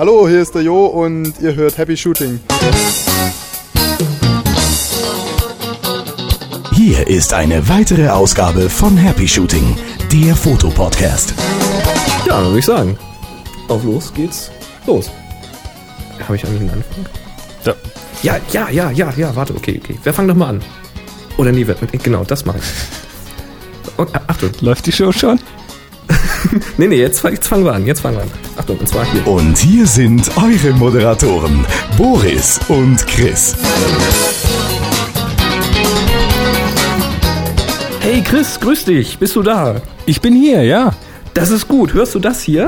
Hallo, hier ist der Jo und ihr hört Happy Shooting. Hier ist eine weitere Ausgabe von Happy Shooting, der Fotopodcast. Ja, dann würde ich sagen, auf los geht's. Los. Habe ich eigentlich einen Anfang? Da. Ja, ja, ja, ja, ja, warte, okay, okay. Wer fangt doch mal an? Oder nee, wer- genau, das mache ich. Okay, Achtung. Läuft die Show schon? Nee, nee, jetzt, jetzt fangen wir an, jetzt fangen wir an. Achtung, und zwar hier. Und hier sind eure Moderatoren, Boris und Chris. Hey Chris, grüß dich, bist du da? Ich bin hier, ja. Das ist gut, hörst du das hier?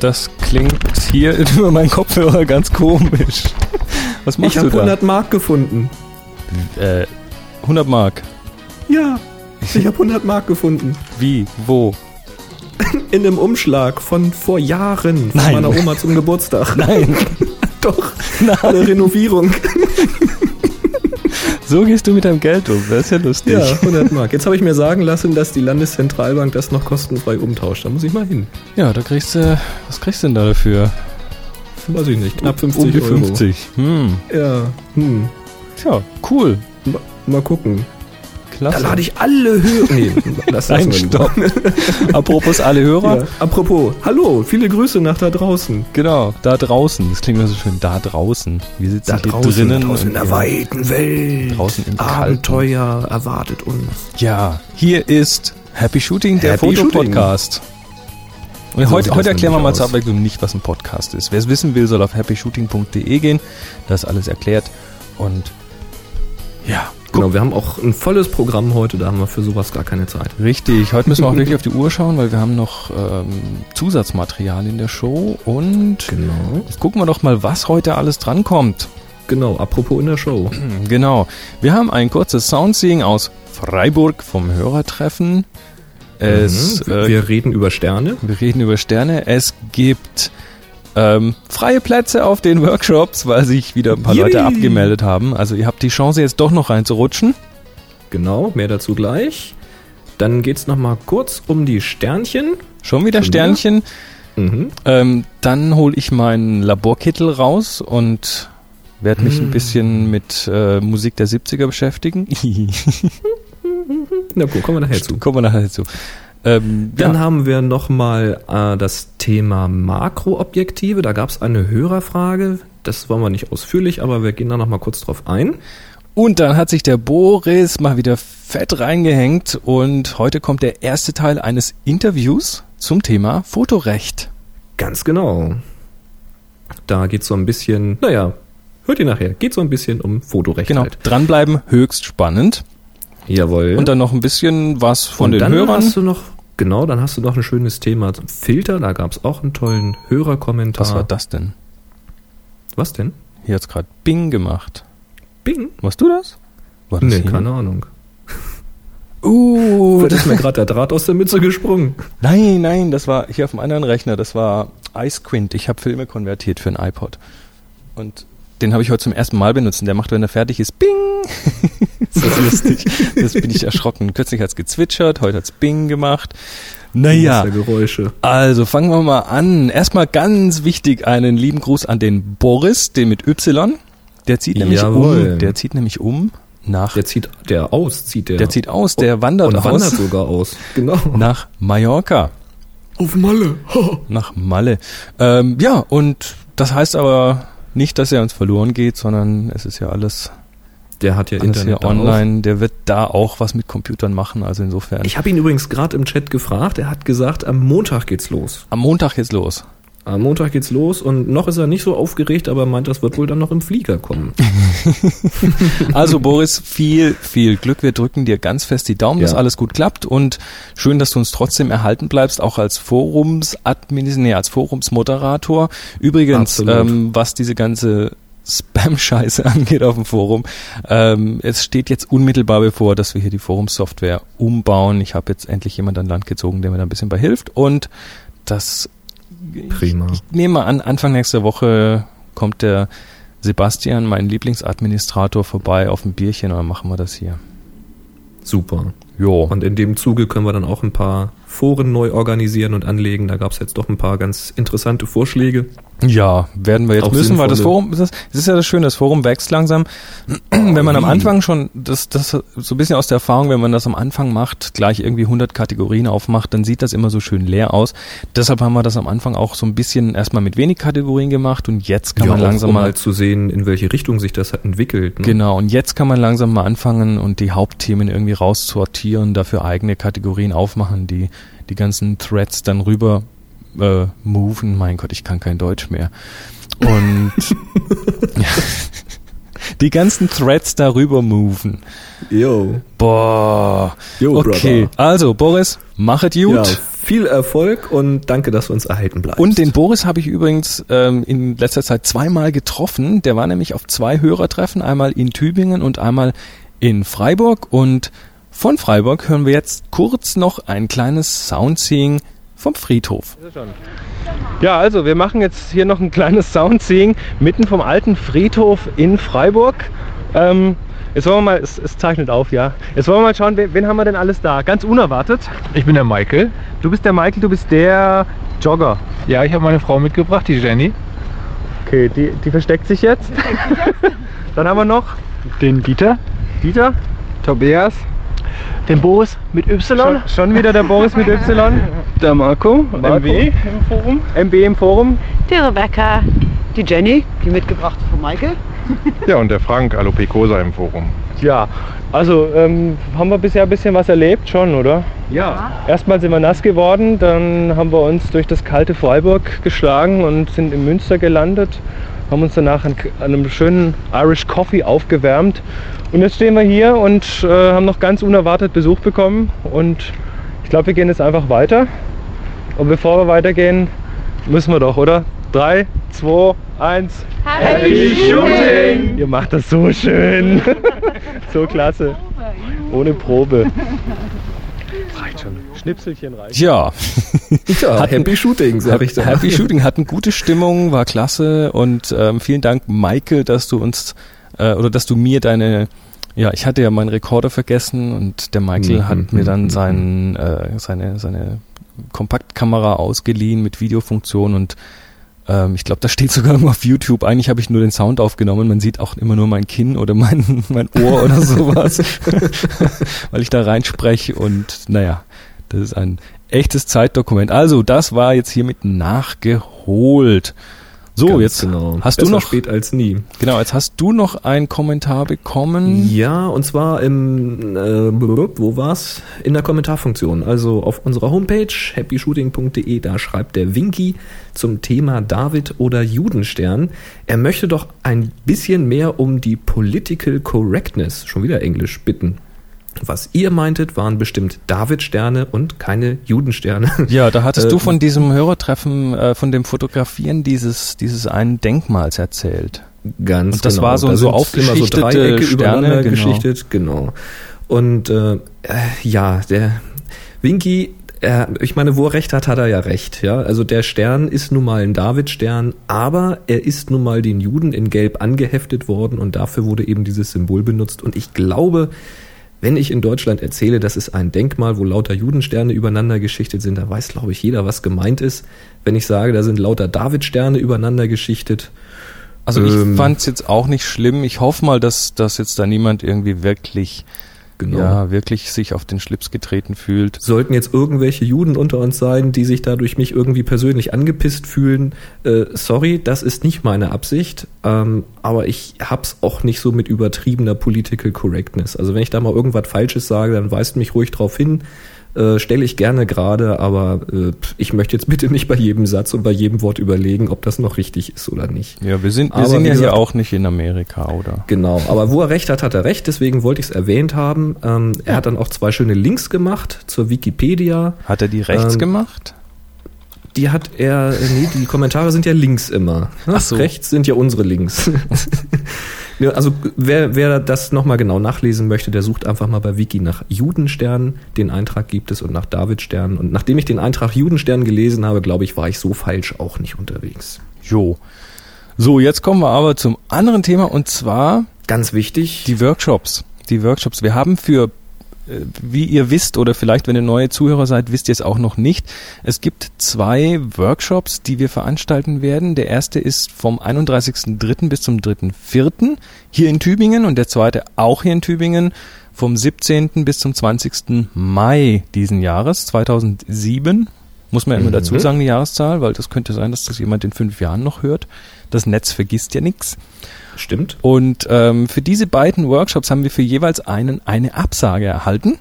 Das klingt hier über meinen Kopfhörer ganz komisch. Was machst ich habe du da? 100 Mark gefunden. Äh, 100 Mark. Ja, ich habe 100 Mark gefunden. Wie? Wo? In einem Umschlag von vor Jahren von Nein. meiner Oma zum Geburtstag. Nein. Doch, eine Renovierung. So gehst du mit deinem Geld um. Das ist ja lustig. Ja, 100 Mark. Jetzt habe ich mir sagen lassen, dass die Landeszentralbank das noch kostenfrei umtauscht. Da muss ich mal hin. Ja, da kriegst du. Was kriegst du denn da dafür? Weiß ich nicht, knapp 50 um die Euro. 50. Hm. Ja, hm. Tja, cool. Mal, mal gucken. Da Klasse. lade ich alle Hörer. Nee, das Nein, stopp. Apropos alle Hörer. Ja. Apropos, hallo, viele Grüße nach da draußen. Genau, da draußen. Das klingt immer so schön. Da draußen. Wir sitzen hier drinnen. draußen in der weiten Welt. Draußen im Kalten. Abenteuer erwartet uns. Ja, hier ist Happy Shooting, der Fotopodcast. Und So heute, heute erklären wir mal aus. zur Abwechslung nicht, was ein Podcast ist. Wer es wissen will, soll auf happyshooting.de gehen. Da ist alles erklärt. Und ja, Genau, wir haben auch ein volles Programm heute, da haben wir für sowas gar keine Zeit. richtig. Heute müssen wir auch wirklich auf die Uhr schauen, weil wir haben noch ähm, Zusatzmaterial in der Show. Und Genau. jetzt gucken wir doch mal, was heute alles drankommt. Genau, apropos in der Show. Genau. Wir haben ein kurzes Soundseeing aus Freiburg vom Hörertreffen. Es, Mhm. äh, wir reden über Sterne. Wir reden über Sterne. Es gibt ähm, freie Plätze auf den Workshops, weil sich wieder ein paar Yippie. Leute abgemeldet haben. Also ihr habt die Chance jetzt doch noch reinzurutschen. Genau, mehr dazu gleich. Dann geht's noch mal kurz um die Sternchen. Schon wieder Schon wieder? Sternchen. Mhm. Ähm, dann hole ich meinen Laborkittel raus und werde mich Hm. ein bisschen mit äh, Musik der 70er beschäftigen. Na gut, kommen wir nachher zu. Kommen wir nachher dazu. Ähm, Dann ja. haben wir noch mal äh, das Thema Makroobjektive. Da gab's eine Hörerfrage. Das wollen wir nicht ausführlich, aber wir gehen da noch mal kurz drauf ein. Und dann hat sich der Boris mal wieder fett reingehängt und heute kommt der erste Teil eines Interviews zum Thema Fotorecht. Ganz genau. Da geht's so ein bisschen, naja, hört ihr nachher, geht so ein bisschen um Fotorecht Genau, halt. dranbleiben, höchst spannend. Jawohl. Und dann noch ein bisschen was von Und den dann Hörern. hast du noch, genau, dann hast du noch ein schönes Thema zum Filter. Da gab's auch einen tollen Hörerkommentar. Was war das denn? Was denn? Hier hat's gerade Bing gemacht. Bing? Warst du das? War das Nee, hier? keine Ahnung. Uh, Vielleicht ist mir gerade der Draht aus der Mütze gesprungen. nein, nein, das war hier auf dem anderen Rechner. Das war iSquint. Ich habe Filme konvertiert für ein iPod. Und den habe ich heute zum ersten Mal benutzt. Und der macht, wenn er fertig ist, Bing. das ist lustig. Das bin ich erschrocken. Kürzlich hat's gezwitschert, heute hat's Bing gemacht. Naja, Geräusche. also fangen wir mal an. Erstmal ganz wichtig einen lieben Gruß an den Boris, den mit Y. Der zieht nämlich Jawohl. um. Der zieht nämlich um nach. Der zieht, der aus, zieht der. Der zieht aus, der wandert und aus wandert sogar aus. Genau. nach Mallorca, Auf Malle. nach Malle. Ähm, ja, und das heißt aber nicht, dass er uns verloren geht, sondern es ist ja alles, Der hat ja alles Internet hier da online. Der wird da auch was mit Computern machen. Also insofern. Auch. Ich habe ihn übrigens gerade im Chat gefragt. Er hat gesagt, am Montag geht's los. Am Montag geht's los. Am Montag geht's los und noch ist er nicht so aufgeregt, aber er meint, das wird wohl dann noch im Flieger kommen. Also Boris, viel, viel Glück. Wir drücken dir ganz fest die Daumen, dass Ja. alles gut klappt und schön, dass du uns trotzdem erhalten bleibst, auch als Forumsadmin, nee, als Forumsmoderator. Übrigens, ähm, was diese ganze Spam-Scheiße angeht auf dem Forum. Ähm, es steht jetzt unmittelbar bevor, dass wir hier die Forumsoftware umbauen. Ich habe jetzt endlich jemand an Land gezogen, der mir da ein bisschen bei hilft und das Prima. ich nehme mal an, Anfang nächster Woche kommt der Sebastian, mein Lieblingsadministrator, vorbei auf ein Bierchen und dann machen wir das hier. Super. Jo. Und in dem Zuge können wir dann auch ein paar Foren neu organisieren und anlegen. Da gab es jetzt doch ein paar ganz interessante Vorschläge. Ja, werden wir jetzt Auch müssen, weil das sinnvolle- Forum, das das ist ja das Schöne, das Forum wächst langsam. wenn man am Anfang schon, das, das so ein bisschen aus der Erfahrung, wenn man das am Anfang macht, gleich irgendwie 100 Kategorien aufmacht, dann sieht das immer so schön leer aus. Deshalb haben wir das am Anfang auch so ein bisschen erstmal mit wenig Kategorien gemacht und jetzt kann ja, man langsam um mal halt zu sehen, in welche Richtung sich das hat entwickelt. Ne? Genau, und jetzt kann man langsam mal anfangen und die Hauptthemen irgendwie raussortieren, dafür eigene Kategorien aufmachen, die die ganzen Threads dann rüber äh, moven. Mein Gott, ich kann kein Deutsch mehr. Und ja, die ganzen Threads darüber moven. Jo. Boah. Jo, okay, Brother. also Boris, machet gut. Ja, viel Erfolg und danke, dass du uns erhalten bleibst. Und den Boris habe ich übrigens ähm, in letzter Zeit zweimal getroffen. Der war nämlich auf zwei Hörertreffen, einmal in Tübingen und einmal in Freiburg. Und von Freiburg hören wir jetzt kurz noch ein kleines Soundseeing vom Friedhof. Ja, also wir machen jetzt hier noch ein kleines Soundseeing mitten vom alten Friedhof in Freiburg. Ähm, jetzt wollen wir mal, es, es zeichnet auf, ja. Jetzt wollen wir mal schauen, wen, wen haben wir denn alles da? Ganz unerwartet. Ich bin der Michael. Du bist der Michael, du bist der Jogger. Ja, ich habe meine Frau mitgebracht, die Jenny. Okay, die, die versteckt sich jetzt. Dann haben wir noch Den Dieter. Dieter. Tobias. Den Boris mit Y. Schon, schon wieder der Boris mit Y. Der Marco. Marco. MW im Forum. MB im Forum. Die Rebecca, die Jenny, die mitgebrachte von Michael. Ja, und der Frank Alopecosa im Forum. Ja, also ähm, haben wir bisher ein bisschen was erlebt schon, oder? Ja. Erstmal sind wir nass geworden, dann haben wir uns durch das kalte Freiburg geschlagen und sind in Münster gelandet, haben uns danach an, einem schönen Irish Coffee aufgewärmt und jetzt stehen wir hier und äh, haben noch ganz unerwartet Besuch bekommen und ich glaube, wir gehen jetzt einfach weiter. Und bevor wir weitergehen, müssen wir doch, oder? 3, 2, 1. Happy Shooting! Ihr macht das so schön. so klasse. Ohne Probe. Schnipselchen reicht. Ja, ja, Hatten- Happy Shooting, sag ich da. Happy Shooting hatten gute Stimmung, war klasse und ähm, vielen Dank, Michael, dass du uns äh, oder dass du mir deine ja, ich hatte ja meinen Rekorder vergessen und der Michael Mhm, hat mir mhm, dann mhm. seinen, äh, seine, seine Kompaktkamera ausgeliehen mit Videofunktion und ähm, ich glaube, da steht sogar irgendwo auf YouTube. Eigentlich habe ich nur den Sound aufgenommen. Man sieht auch immer nur mein Kinn oder mein, mein Ohr oder sowas, weil ich da reinspreche und naja, das ist ein echtes Zeitdokument. Also, das war jetzt hiermit nachgeholt. So, Ganz jetzt genau. hast Besser du noch spät als nie. genau, jetzt hast du noch einen Kommentar bekommen. Ja, und zwar im, äh, wo war's? In der Kommentarfunktion. Also auf unserer Homepage happyshooting.de, da schreibt der Winky zum Thema David oder Judenstern. Er möchte doch ein bisschen mehr um die Political Correctness, schon wieder Englisch, bitten. Was ihr meintet, waren bestimmt David-Sterne und keine Judensterne. Ja, da hattest Äh, du von diesem Hörertreffen, äh, von dem Fotografieren dieses, dieses einen Denkmals erzählt. Ganz Und das genau. war so- Da so immer so Dreiecke Sterne, übereinander genau. geschichtet, genau. Und äh, äh, ja, der Winky, er, ich meine, wo er recht hat, hat er ja recht. Ja, also der Stern ist nun mal ein Davidstern, aber er ist nun mal den Juden in Gelb angeheftet worden und dafür wurde eben dieses Symbol benutzt. Und ich glaube, wenn ich in Deutschland erzähle, das ist ein Denkmal, wo lauter Judensterne übereinander geschichtet sind, da weiß, glaube ich, jeder, was gemeint ist. Wenn ich sage, da sind lauter Davidsterne übereinander geschichtet, Also ich Ähm, fand's jetzt auch nicht schlimm. Ich hoffe mal, dass, dass jetzt da niemand irgendwie wirklich, genau. ja, wirklich sich auf den Schlips getreten fühlt. Sollten jetzt irgendwelche Juden unter uns sein, die sich dadurch mich irgendwie persönlich angepisst fühlen, äh, sorry, das ist nicht meine Absicht. Ähm, aber ich hab's auch nicht so mit übertriebener Political Correctness. Also wenn ich da mal irgendwas Falsches sage, dann weist mich ruhig drauf hin. Äh, Stelle ich gerne gerade, aber äh, ich möchte jetzt bitte nicht bei jedem Satz und bei jedem Wort überlegen, ob das noch richtig ist oder nicht. Ja, wir sind, wir Aber sind ja hier gesagt- auch nicht in Amerika, oder? Genau, aber wo er recht hat, hat er recht, deswegen wollte ich es erwähnt haben. Ähm, er hat dann auch zwei schöne Links gemacht zur Wikipedia. Hat er die rechts Ähm, gemacht? Die hat er, nee, die Kommentare sind ja links immer. Ne? Ach so. Rechts sind ja unsere Links. Ja, also wer, wer das nochmal genau nachlesen möchte, der sucht einfach mal bei Wiki nach Judenstern. Den Eintrag gibt es und nach Davidstern. Und nachdem ich den Eintrag Judenstern gelesen habe, glaube ich, war ich so falsch auch nicht unterwegs. Jo. So, jetzt kommen wir aber zum anderen Thema und zwar Ganz wichtig. die Workshops. Die Workshops. Wir haben für wie ihr wisst oder vielleicht, wenn ihr neue Zuhörer seid, wisst ihr es auch noch nicht. Es gibt zwei Workshops, die wir veranstalten werden. Der erste ist vom 31.03. bis zum 3.04. hier in Tübingen und der zweite auch hier in Tübingen vom 17. bis zum 20. Mai diesen Jahres, 2007. Muss man ja immer Mhm. dazu sagen, die Jahreszahl, weil das könnte sein, dass das jemand in fünf Jahren noch hört. Das Netz vergisst ja nichts. Stimmt. Und ähm, für diese beiden Workshops haben wir für jeweils einen eine Absage erhalten.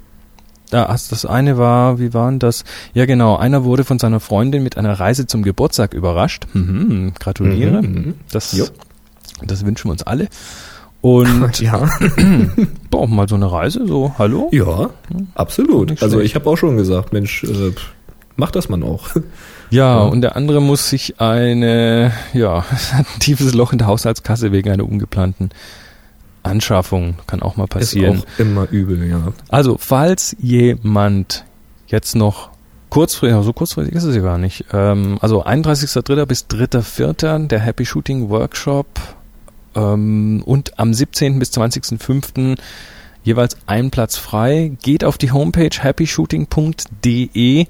Ja, also das eine war, wie waren das? Ja, genau. Einer wurde von seiner Freundin mit einer Reise zum Geburtstag überrascht. Mhm, gratuliere. Mhm. Das, Jo. das wünschen wir uns alle. Und Ja. auch mal so eine Reise, so, hallo? Ja, absolut. Nicht Also ich habe auch schon gesagt, Mensch, äh, pff, mach das man auch. Ja, Ja. und der andere muss sich eine, ja, hat ein tiefes Loch in der Haushaltskasse wegen einer ungeplanten Anschaffung. Kann auch mal passieren. Ist auch immer übel, ja. Also, falls jemand jetzt noch kurzfristig, so kurzfristig ist es ja gar nicht, ähm, also 31.3. bis 3.4. der Happy Shooting Workshop ähm, und am 17. bis 20.5. jeweils ein Platz frei. Geht auf die Homepage happyshooting.de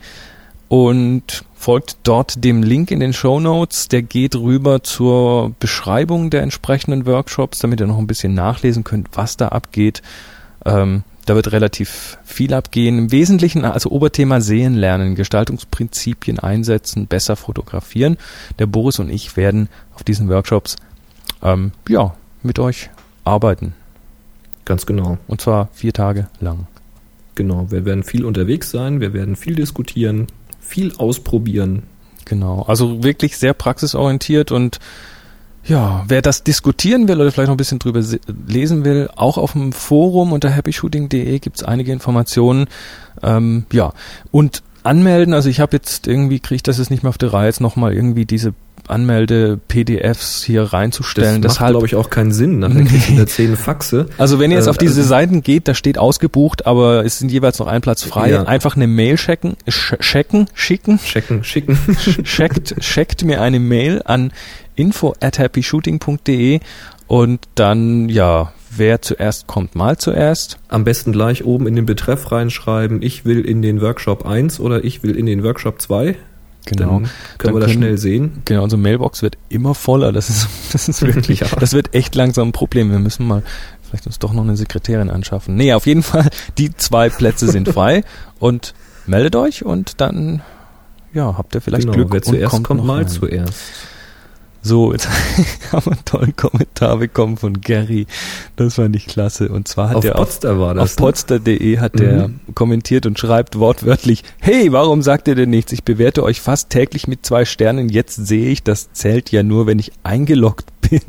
und folgt dort dem Link in den Show Notes. Der geht rüber zur Beschreibung der entsprechenden Workshops, damit ihr noch ein bisschen nachlesen könnt, was da abgeht. Ähm, da wird relativ viel abgehen. Im Wesentlichen also Oberthema Sehen lernen, Gestaltungsprinzipien einsetzen, besser fotografieren. Der Boris und ich werden auf diesen Workshops ähm, ja mit euch arbeiten. Ganz genau. Und zwar vier Tage lang. Genau. Wir werden viel unterwegs sein, wir werden viel diskutieren, viel ausprobieren. Genau. Also wirklich sehr praxisorientiert und ja, wer das diskutieren will oder vielleicht noch ein bisschen drüber se- lesen will, auch auf dem Forum unter happyshooting.de gibt's einige Informationen. Ähm, ja, und anmelden, also ich habe jetzt irgendwie, kriege ich das jetzt nicht mehr auf die Reihe, jetzt nochmal irgendwie diese Anmelde-PDFs hier reinzustellen. Das macht, glaube ich, auch keinen Sinn. Nachher kriegst du da zehn Faxe. also wenn ihr jetzt Äh, auf diese also- Seiten geht, da steht ausgebucht, aber es sind jeweils noch ein Platz frei. Ja. Einfach eine Mail checken, sch checken, schicken, Checken, schicken. checkt, checkt mir eine Mail an info at happyshooting.de und dann, ja, wer zuerst kommt, mal zuerst. Am besten gleich oben in den Betreff reinschreiben, ich will in den Workshop 1 oder ich will in den Workshop 2. Dann können Dann wir das können- schnell sehen. Genau, unsere Mailbox wird immer voller. Das ist, das ist wirklich, Ja. das wird echt langsam ein Problem. Wir müssen mal vielleicht uns doch noch eine Sekretärin anschaffen. Nee, auf jeden Fall, die zwei Plätze sind frei und meldet euch und dann, ja, habt ihr vielleicht genau, Glück wer zuerst und kommt, noch mal rein. zuerst. So, jetzt haben wir einen tollen Kommentar bekommen von Gary. Das fand ich klasse. Und zwar hat Auf er auf, Potsdam war das. auf podster.de hat der Mhm. kommentiert und schreibt wortwörtlich, hey, warum sagt ihr denn nichts? Ich bewerte euch fast täglich mit zwei Sternen. Jetzt sehe ich, das zählt ja nur, wenn ich eingeloggt bin.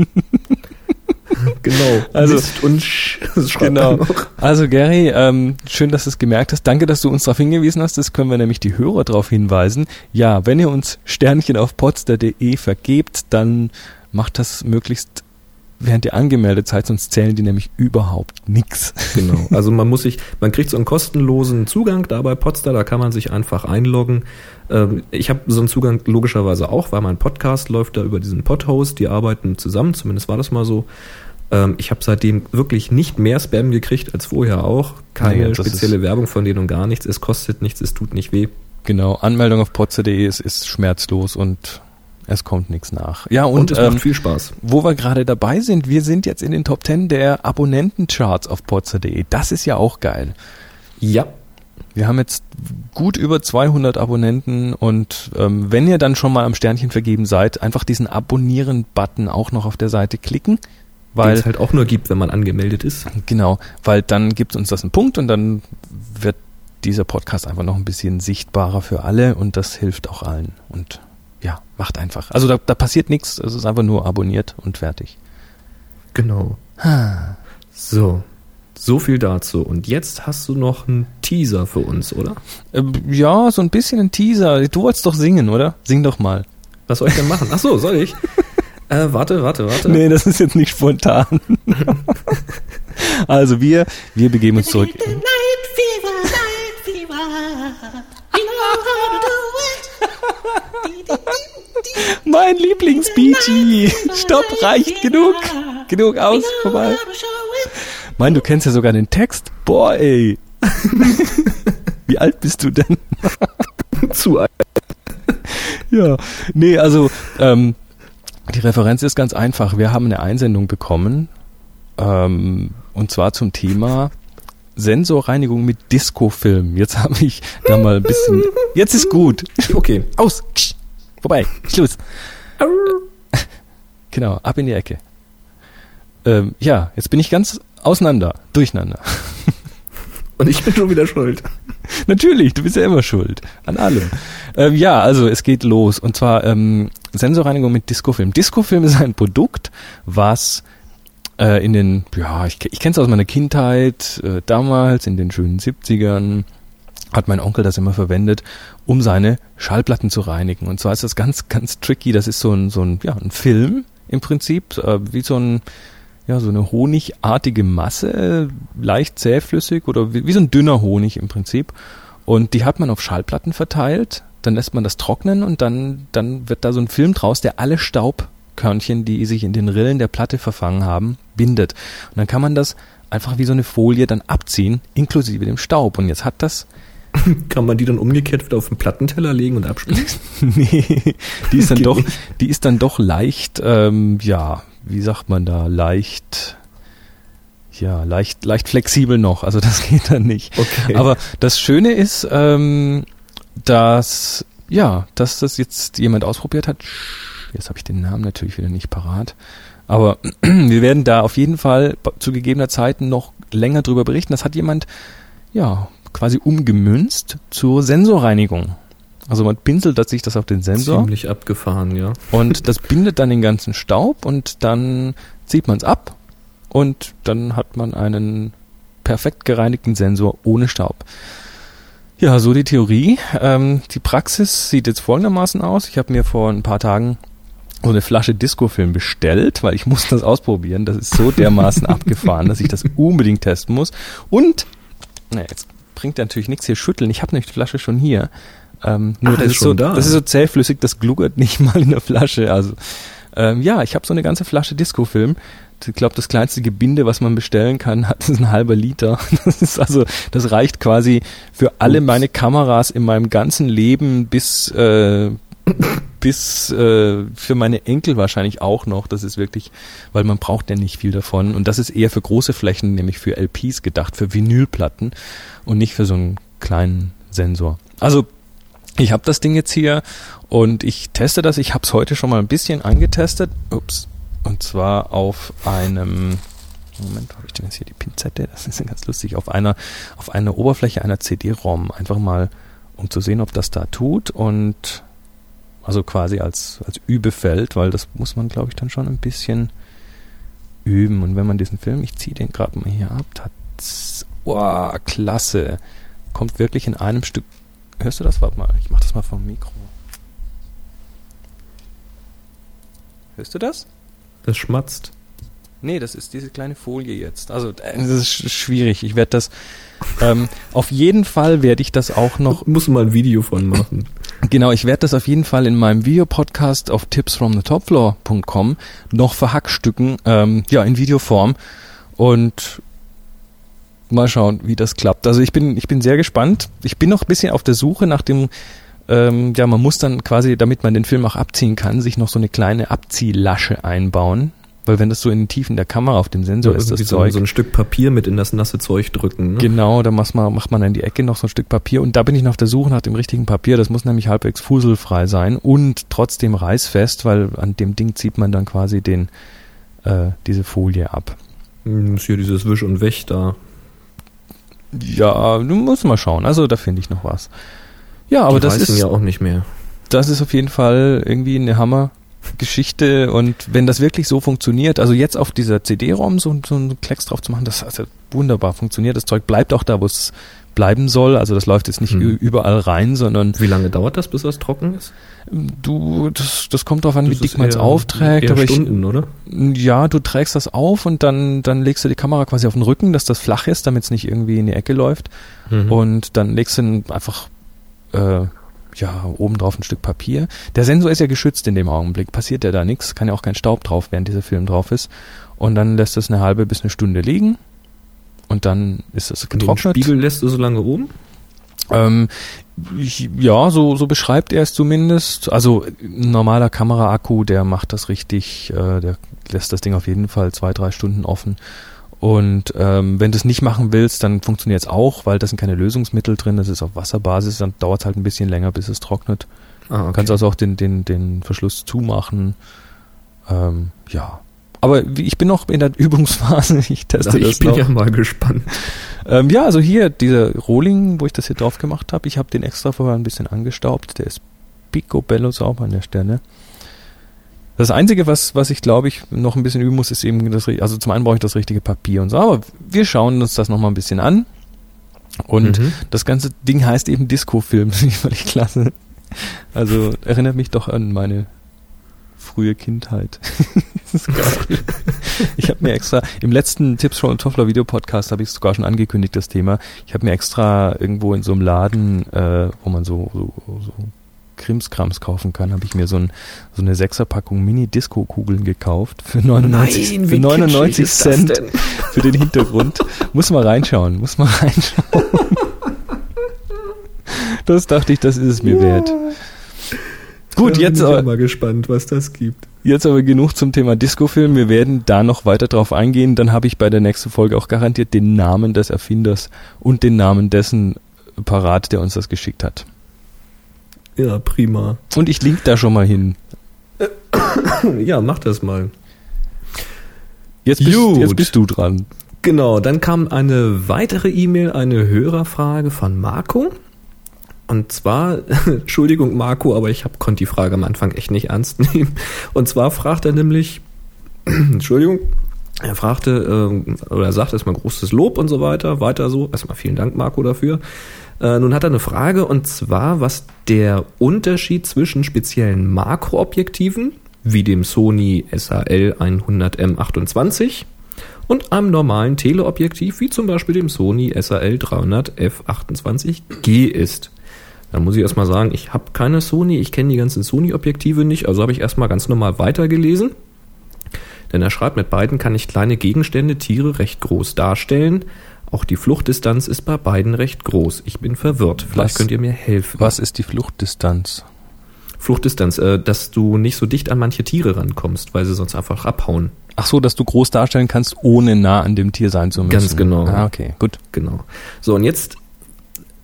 Genau. Also- Mist und Sch Genau. Also Gary, ähm, schön, dass du es gemerkt hast. Danke, dass du uns darauf hingewiesen hast. Das können wir nämlich die Hörer darauf hinweisen. Ja, wenn ihr uns Sternchen auf podster.de vergebt, dann macht das möglichst während ihr angemeldet seid, sonst zählen die nämlich überhaupt nix. Genau. Also man muss sich, man kriegt so einen kostenlosen Zugang da bei Podstar, da kann man sich einfach einloggen. Ähm, ich habe so einen Zugang logischerweise auch, weil mein Podcast läuft da über diesen Podhost, die arbeiten zusammen, zumindest war das mal so. Ähm, ich habe seitdem wirklich nicht mehr Spam gekriegt als vorher auch. Keine Nee, spezielle Werbung von denen und gar nichts. Es kostet nichts, es tut nicht weh. Genau, Anmeldung auf podster.de ist, ist schmerzlos und es kommt nichts nach. Ja, Und, und, es ähm, macht viel Spaß. wo wir gerade dabei sind, wir sind jetzt in den Top 10 der Abonnentencharts auf podster.de. Das ist ja auch geil. Ja, Wir haben jetzt gut über 200 Abonnenten und ähm, wenn ihr dann schon mal am Sternchen vergeben seid, einfach diesen Abonnieren-Button auch noch auf der Seite klicken, weil es halt auch nur gibt, wenn man angemeldet ist. genau, weil dann gibt uns das einen Punkt und dann wird dieser Podcast einfach noch ein bisschen sichtbarer für alle und das hilft auch allen und ja, macht einfach. Also da, da passiert nichts, es ist einfach nur abonniert und fertig. Genau. So, so viel dazu. Und jetzt hast du noch einen Teaser für uns, oder? Ähm, ja, so ein bisschen ein Teaser. Du wolltest doch singen, oder? Sing doch mal. Was soll ich denn machen? Ach so, soll ich? äh, warte, warte, warte. Nee, das ist jetzt nicht spontan. also wir, wir begeben uns zurück. Night fever, night fever. You know how to do it. Mein Lieblings-BG. Stopp, reicht, genug. Genug aus, vorbei. Mein, du kennst ja sogar den Text. Boah, ey. Wie alt bist du denn? Zu alt. Ja, nee, also ähm, die Referenz ist ganz einfach. Wir haben eine Einsendung bekommen ähm, und zwar zum Thema Sensorreinigung mit Discofilm. Jetzt habe ich da mal ein bisschen. Jetzt ist gut. Okay. Aus. Vorbei. Schluss. Genau, ab in die Ecke. Ähm, ja, jetzt bin ich ganz auseinander, durcheinander. Und ich bin schon wieder schuld. Natürlich, du bist ja immer schuld. An allem. Ähm, ja, also es geht los. Und zwar ähm, Sensorreinigung mit Discofilm. Discofilm ist ein Produkt, was äh, in den, ja, ich, ich kenne es aus meiner Kindheit, äh, damals in den schönen 70ern hat mein Onkel das immer verwendet, um seine Schallplatten zu reinigen. Und zwar ist das ganz, ganz tricky. Das ist so ein, so ein, ja, ein Film im Prinzip, äh, wie so ein, ja, so eine honigartige Masse, leicht zähflüssig oder wie, wie so ein dünner Honig im Prinzip. Und die hat man auf Schallplatten verteilt, dann lässt man das trocknen und dann, dann wird da so ein Film draus, der alle Staubkörnchen, die sich in den Rillen der Platte verfangen haben, bindet. Und dann kann man das einfach wie so eine Folie dann abziehen, inklusive dem Staub. Und jetzt hat das Kann man die dann umgekehrt wieder auf den Plattenteller legen und abspielen? nee, die ist dann doch, die ist dann doch leicht, ähm, ja, wie sagt man da, leicht, ja, leicht, leicht flexibel noch. Also das geht dann nicht. Okay. Aber das Schöne ist, ähm, dass, ja, dass das jetzt jemand ausprobiert hat. Jetzt habe ich den Namen natürlich wieder nicht parat. Aber wir werden da auf jeden Fall zu gegebener Zeit noch länger drüber berichten. Das hat jemand, ja, quasi umgemünzt zur Sensorreinigung. Also man pinselt sich das auf den Sensor Ziemlich abgefahren, ja. und das bindet dann den ganzen Staub und dann zieht man es ab und dann hat man einen perfekt gereinigten Sensor ohne Staub. Ja, so die Theorie. Ähm, die Praxis sieht jetzt folgendermaßen aus. Ich habe mir vor ein paar Tagen so eine Flasche Discofilm bestellt, weil ich muss das ausprobieren. Das ist so dermaßen abgefahren, dass ich das unbedingt testen muss. Und, na, jetzt bringt natürlich nichts hier schütteln. Ich habe nämlich die Flasche schon hier. Ähm, nur Ah, das ist so, da. das ist so zähflüssig, das gluckert nicht mal in der Flasche. Also ähm, ja, ich habe so eine ganze Flasche Discofilm. Ich glaube, das kleinste Gebinde, was man bestellen kann, hat ist ein halber Liter. Das ist also, das reicht quasi für alle Ups. meine Kameras in meinem ganzen Leben bis äh, bis äh, für meine Enkel wahrscheinlich auch noch. Das ist wirklich, weil man braucht ja nicht viel davon. Und das ist eher für große Flächen, nämlich für LPs gedacht, für Vinylplatten und nicht für so einen kleinen Sensor. Also ich habe das Ding jetzt hier und ich teste das. Ich habe es heute schon mal ein bisschen angetestet. Ups. Und zwar auf einem Moment, habe ich denn jetzt hier die Pinzette? Das ist ja ganz lustig. Auf einer, auf einer Oberfläche einer CD-ROM. Einfach mal, um zu sehen, ob das da tut. Und also quasi als, als Übefeld, weil das muss man, glaube ich, dann schon ein bisschen üben. Und wenn man diesen Film, ich ziehe den gerade mal hier ab, hat, wow, klasse. Kommt wirklich in einem Stück. Hörst du das? Warte mal, ich mach das mal vom Mikro. Hörst du das? Das schmatzt. Nee, das ist diese kleine Folie jetzt. Also äh, das ist sch- schwierig. Ich werde das ähm, auf jeden Fall werde ich das auch noch Muss mal ein Video von machen. genau, ich werde das auf jeden Fall in meinem Videopodcast auf tipsfromthetopfloor.com noch verhackstücken, ähm, ja, in Videoform und mal schauen, wie das klappt. Also ich bin ich bin sehr gespannt. Ich bin noch ein bisschen auf der Suche nach dem ähm, ja, man muss dann quasi, damit man den Film auch abziehen kann, sich noch so eine kleine Abziehlasche einbauen. Weil wenn das so in den Tiefen der Kamera auf dem Sensor ist, das so, Zeug. so ein Stück Papier mit in das nasse Zeug drücken. Ne? Genau, da macht man, macht man in die Ecke noch so ein Stück Papier und da bin ich noch auf der Suche nach dem richtigen Papier. Das muss nämlich halbwegs fuselfrei sein und trotzdem reißfest, weil an dem Ding zieht man dann quasi den, äh, diese Folie ab. Hm, Ist hier dieses Wisch und Weg da. Ja, du musst mal schauen. Also da finde ich noch was. Ja, aber das ist, ja auch nicht mehr. das ist auf jeden Fall irgendwie eine Hammergeschichte und wenn das wirklich so funktioniert, also jetzt auf dieser CD-ROM so, so einen Klecks drauf zu machen, das hat ja wunderbar funktioniert. Das Zeug bleibt auch da, wo es bleiben soll. Also das läuft jetzt nicht Hm. überall rein, sondern Wie lange dauert das, bis das trocken ist? du, das, das kommt darauf an, wie Das dick ist man es aufträgt. eher Aber ich, Stunden, oder? ja, du trägst das auf und dann, dann legst du die Kamera quasi auf den Rücken, dass das flach ist, damit es nicht irgendwie in die Ecke läuft. Mhm. Und dann legst du einfach äh, ja, oben drauf ein Stück Papier. Der Sensor ist ja geschützt in dem Augenblick, passiert ja da nichts, kann ja auch kein Staub drauf, während dieser Film drauf ist. Und dann lässt es eine halbe bis eine Stunde liegen. und dann ist es Den getrocknet. Spiegel lässt du so lange oben? Ähm, ich, ja, so, so beschreibt er es zumindest. Also ein normaler Kameraakku, der macht das richtig, äh, der lässt das Ding auf jeden Fall zwei, drei Stunden offen. Und ähm, wenn du es nicht machen willst, dann funktioniert es auch, weil da sind keine Lösungsmittel drin, das ist auf Wasserbasis, dann dauert es halt ein bisschen länger, bis es trocknet. Ah, Du kannst also auch den, den, den Verschluss zumachen. Ähm, ja. Aber ich bin noch in der Übungsphase, ich teste ich das bin noch. ja mal gespannt. Ähm, ja, also hier, dieser Rohling, wo ich das hier drauf gemacht habe, ich habe den extra vorher ein bisschen angestaubt. Der ist picobello sauber an der Stelle. Das Einzige, was, was ich glaube ich noch ein bisschen üben muss, ist eben das, also zum einen brauche ich das richtige Papier und so, aber wir schauen uns das nochmal ein bisschen an. Und Mhm. das ganze Ding heißt eben Disco-Film, das finde ich völlig klasse. Also erinnert mich doch an meine frühe Kindheit. Ich habe mir extra, im letzten Tipps von Toffler Video Podcast habe ich es sogar schon angekündigt, das Thema. Ich habe mir extra irgendwo in so einem Laden, äh, wo man so, so, so Krimskrams kaufen kann, habe ich mir so, ein, so eine Sechserpackung Mini-Disco-Kugeln gekauft für 99, Nein, für wie 99 kitschig ist das Cent für den Hintergrund. muss mal reinschauen, muss mal reinschauen. Das dachte ich, das ist es mir wert. Gut, jetzt bin ich aber, mal gespannt, was das gibt. jetzt aber genug zum Thema Disco-Film. Wir werden da noch weiter drauf eingehen. Dann habe ich bei der nächsten Folge auch garantiert den Namen des Erfinders und den Namen dessen parat, der uns das geschickt hat. Ja, prima. Und ich link da schon mal hin. Ja, mach das mal. Jetzt bist, Gut. jetzt bist du dran. Genau, dann kam eine weitere E-Mail, eine Hörerfrage von Marco. Und zwar, Entschuldigung Marco, aber ich hab, konnte die Frage am Anfang echt nicht ernst nehmen. Und zwar fragt er nämlich, Entschuldigung, er fragte ähm, oder sagte erstmal großes Lob und so weiter, weiter so. Erstmal vielen Dank Marco dafür. Äh, nun hat er eine Frage und zwar, was der Unterschied zwischen speziellen Makroobjektiven wie dem Sony SAL 100M28 und einem normalen Teleobjektiv wie zum Beispiel dem Sony SAL 300 F28G ist. Da muss ich erstmal sagen, ich habe keine Sony, ich kenne die ganzen Sony-Objektive nicht, also habe ich erstmal ganz normal weitergelesen. Denn er schreibt, mit beiden kann ich kleine Gegenstände, Tiere recht groß darstellen. Auch die Fluchtdistanz ist bei beiden recht groß. Ich bin verwirrt. Vielleicht Was- könnt ihr mir helfen. Was ist die Fluchtdistanz? Fluchtdistanz, äh, dass du nicht so dicht an manche Tiere rankommst, weil sie sonst einfach abhauen. Ach so, dass du groß darstellen kannst, ohne nah an dem Tier sein zu müssen. Ganz genau. Ah, okay, gut. Genau. So, und jetzt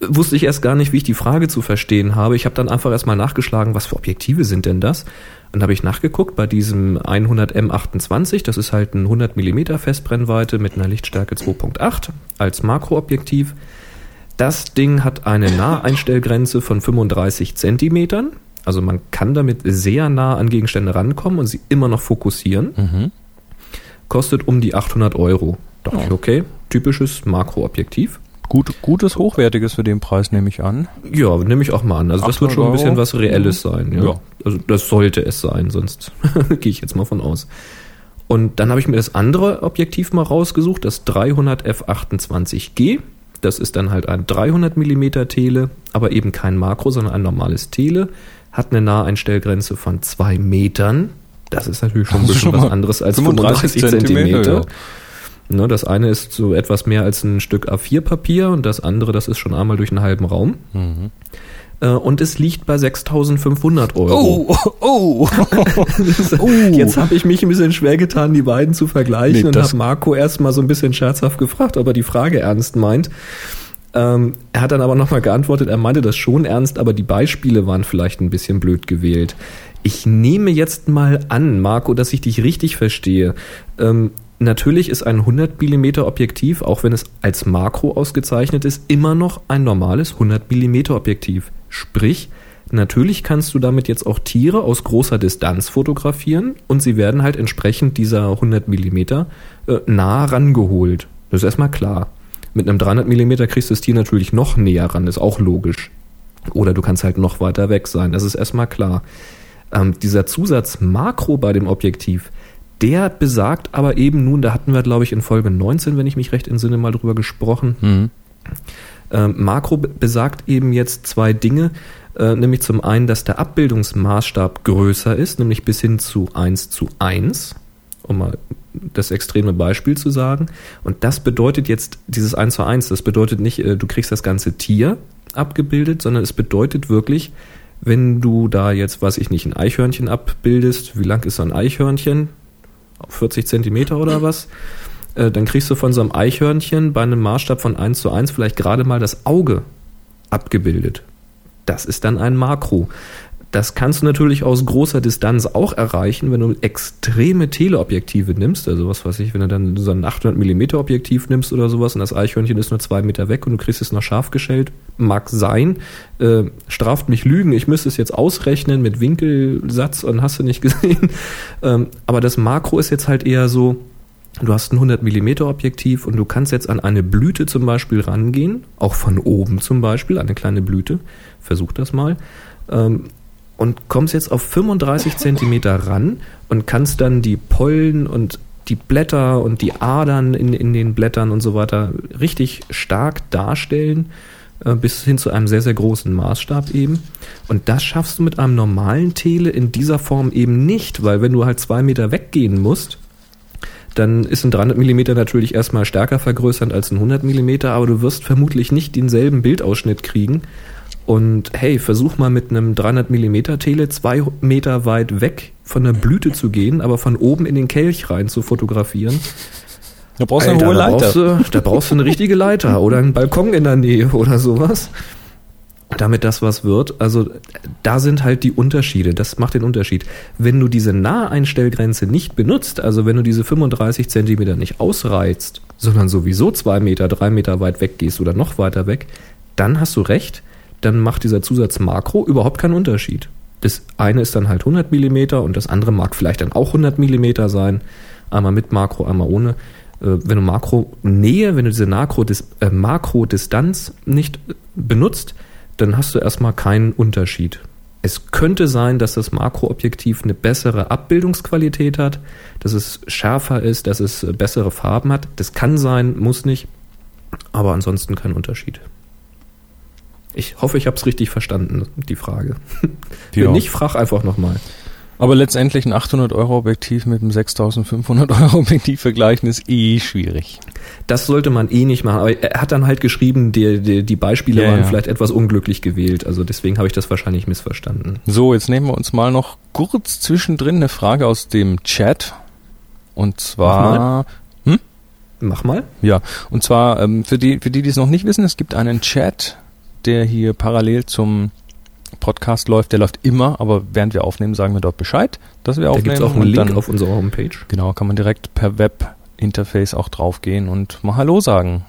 wusste ich erst gar nicht, wie ich die Frage zu verstehen habe. Ich habe dann einfach erstmal nachgeschlagen, was für Objektive sind denn das? Und habe ich nachgeguckt bei diesem 100M28, das ist halt ein 100 mm Festbrennweite mit einer Lichtstärke 2.8 als Makroobjektiv. Das Ding hat eine Naheinstellgrenze von 35 Zentimetern. Also man kann damit sehr nah an Gegenstände rankommen und sie immer noch fokussieren. Mhm. Kostet um die 800 Euro. Dachte ich, okay, typisches Makroobjektiv. Gut, gutes, hochwertiges für den Preis nehme ich an. Ja, nehme ich auch mal an. Also das wird 800 schon ein bisschen was Reelles sein. Ja. Ja. Also das sollte es sein, sonst gehe ich jetzt mal von aus. Und dann habe ich mir das andere Objektiv mal rausgesucht, das 300 f28G. Das ist dann halt ein 300 mm Tele, aber eben kein Makro, sondern ein normales Tele. Hat eine Naheinstellgrenze von 2 Metern. Das ist natürlich schon ein bisschen schon was anderes als 35 35 Zentimeter. Zentimeter, Ne, das eine ist so etwas mehr als ein Stück A4-Papier und das andere, das ist schon einmal durch einen halben Raum. Mhm. Äh, und es liegt bei 6.500 Euro. Oh, oh, oh. Jetzt habe ich mich ein bisschen schwer getan, die beiden zu vergleichen Nee, und habe Marco erstmal so ein bisschen scherzhaft gefragt, ob er die Frage ernst meint. Ähm, er hat dann aber nochmal geantwortet, er meinte das schon ernst, aber die Beispiele waren vielleicht ein bisschen blöd gewählt. Ich nehme jetzt mal an, Marco, dass ich dich richtig verstehe. Ähm, natürlich ist ein 100 mm Objektiv, auch wenn es als Makro ausgezeichnet ist, immer noch ein normales 100 mm Objektiv. Sprich, natürlich kannst du damit jetzt auch Tiere aus großer Distanz fotografieren und sie werden halt entsprechend dieser 100 mm äh, nah rangeholt. Das ist erstmal klar. Mit einem 300 mm kriegst du das Tier natürlich noch näher ran, ist auch logisch. Oder du kannst halt noch weiter weg sein, das ist erstmal klar. Ähm, dieser Zusatz Makro bei dem Objektiv, der besagt aber eben nun, da hatten wir glaube ich in Folge 19, wenn ich mich recht entsinne, mal drüber gesprochen, Mhm. ähm, Makro be- besagt eben jetzt zwei Dinge, äh, nämlich zum einen, dass der Abbildungsmaßstab größer ist, nämlich bis hin zu 1 zu 1, um mal das extreme Beispiel zu sagen. Und das bedeutet jetzt, dieses 1 zu 1, das bedeutet nicht, äh, du kriegst das ganze Tier abgebildet, sondern es bedeutet wirklich, wenn du da jetzt, weiß ich nicht, ein Eichhörnchen abbildest, wie lang ist so ein Eichhörnchen? 40 Zentimeter oder was? Äh, dann kriegst du von so einem Eichhörnchen bei einem Maßstab von 1 zu 1 vielleicht gerade mal das Auge abgebildet. Das ist dann ein Makro. Das kannst du natürlich aus großer Distanz auch erreichen, wenn du extreme Teleobjektive nimmst. Also was weiß ich, wenn du dann so ein 800 mm Objektiv nimmst oder sowas und das Eichhörnchen ist nur zwei Meter weg und du kriegst es noch scharf gestellt. Mag sein. Äh, straft mich Lügen. Ich müsste es jetzt ausrechnen mit Winkelsatz und hast du nicht gesehen. Ähm, aber das Makro ist jetzt halt eher so, Du hast ein 100 mm Objektiv und du kannst jetzt an eine Blüte zum Beispiel rangehen, auch von oben zum Beispiel, eine kleine Blüte. Versuch das mal. Ähm, und kommst jetzt auf 35 Zentimeter ran und kannst dann die Pollen und die Blätter und die Adern in, in den Blättern und so weiter richtig stark darstellen, äh, bis hin zu einem sehr, sehr großen Maßstab eben. Und das schaffst du mit einem normalen Tele in dieser Form eben nicht, weil wenn du halt zwei Meter weggehen musst, dann ist ein 300 mm natürlich erstmal stärker vergrößert als ein 100 mm, aber du wirst vermutlich nicht denselben Bildausschnitt kriegen. Und hey, versuch mal mit einem 300 mm Tele zwei Meter weit weg von der Blüte zu gehen, aber von oben in den Kelch rein zu fotografieren. Da brauchst du eine hohe Leiter. Brauchst du, da brauchst du eine richtige Leiter oder einen Balkon in der Nähe oder sowas. Damit das was wird. Also da sind halt die Unterschiede. Das macht den Unterschied. Wenn du diese Naheinstellgrenze nicht benutzt, also wenn du diese 35 Zentimeter nicht ausreizt, sondern sowieso zwei Meter, drei Meter weit weg gehst oder noch weiter weg, dann hast du recht. Dann macht dieser Zusatz Makro überhaupt keinen Unterschied. Das eine ist dann halt 100 Millimeter und das andere mag vielleicht dann auch 100 Millimeter sein. Einmal mit Makro, einmal ohne äh, wenn du Makro-Nähe, wenn du diese äh, Makro-Distanz nicht benutzt, dann hast du erstmal keinen Unterschied. Es könnte sein, dass das Makroobjektiv eine bessere Abbildungsqualität hat, dass es schärfer ist, dass es bessere Farben hat. Das kann sein, muss nicht, aber ansonsten kein Unterschied. Ich hoffe, ich habe es richtig verstanden, die Frage. Ja. Wenn nicht, frag einfach nochmal. Aber letztendlich ein 800 Euro Objektiv mit einem 6500 Euro Objektiv vergleichen ist eh schwierig. Das sollte man eh nicht machen. Aber er hat dann halt geschrieben, die, die, die Beispiele Ja, waren ja. vielleicht etwas unglücklich gewählt. Also deswegen habe ich das wahrscheinlich missverstanden. So, jetzt nehmen wir uns mal noch kurz zwischendrin eine Frage aus dem Chat. Und zwar, Mach mal. ja, und zwar ähm, für die, für die, die es noch nicht wissen, es gibt einen Chat, der hier parallel zum Podcast läuft. Der läuft immer, aber während wir aufnehmen, sagen wir dort Bescheid, dass wir Da aufnehmen. gibt es auch einen Link dann, auf unserer Homepage. Genau, kann man direkt per Web-Interface auch draufgehen und mal Hallo sagen.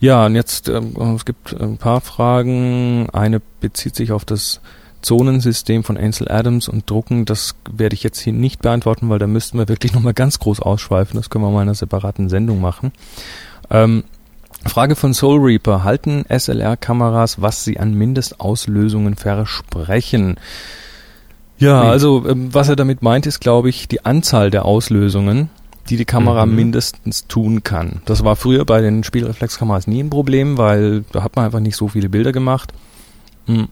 Ja, und jetzt, ähm, es gibt ein paar Fragen. Eine bezieht sich auf das Zonensystem von Ansel Adams und Drucken. Das werde ich jetzt hier nicht beantworten, weil da müssten wir wirklich nochmal ganz groß ausschweifen. Das können wir mal in einer separaten Sendung machen. Ähm, Frage von Soul Reaper. Halten SLR-Kameras, was sie an Mindestauslösungen versprechen? Ja, also ähm, was er damit meint, ist, glaube ich, die Anzahl der Auslösungen, die die Kamera Mhm. mindestens tun kann. Das war früher bei den Spielreflexkameras nie ein Problem, weil da hat man einfach nicht so viele Bilder gemacht. Hm.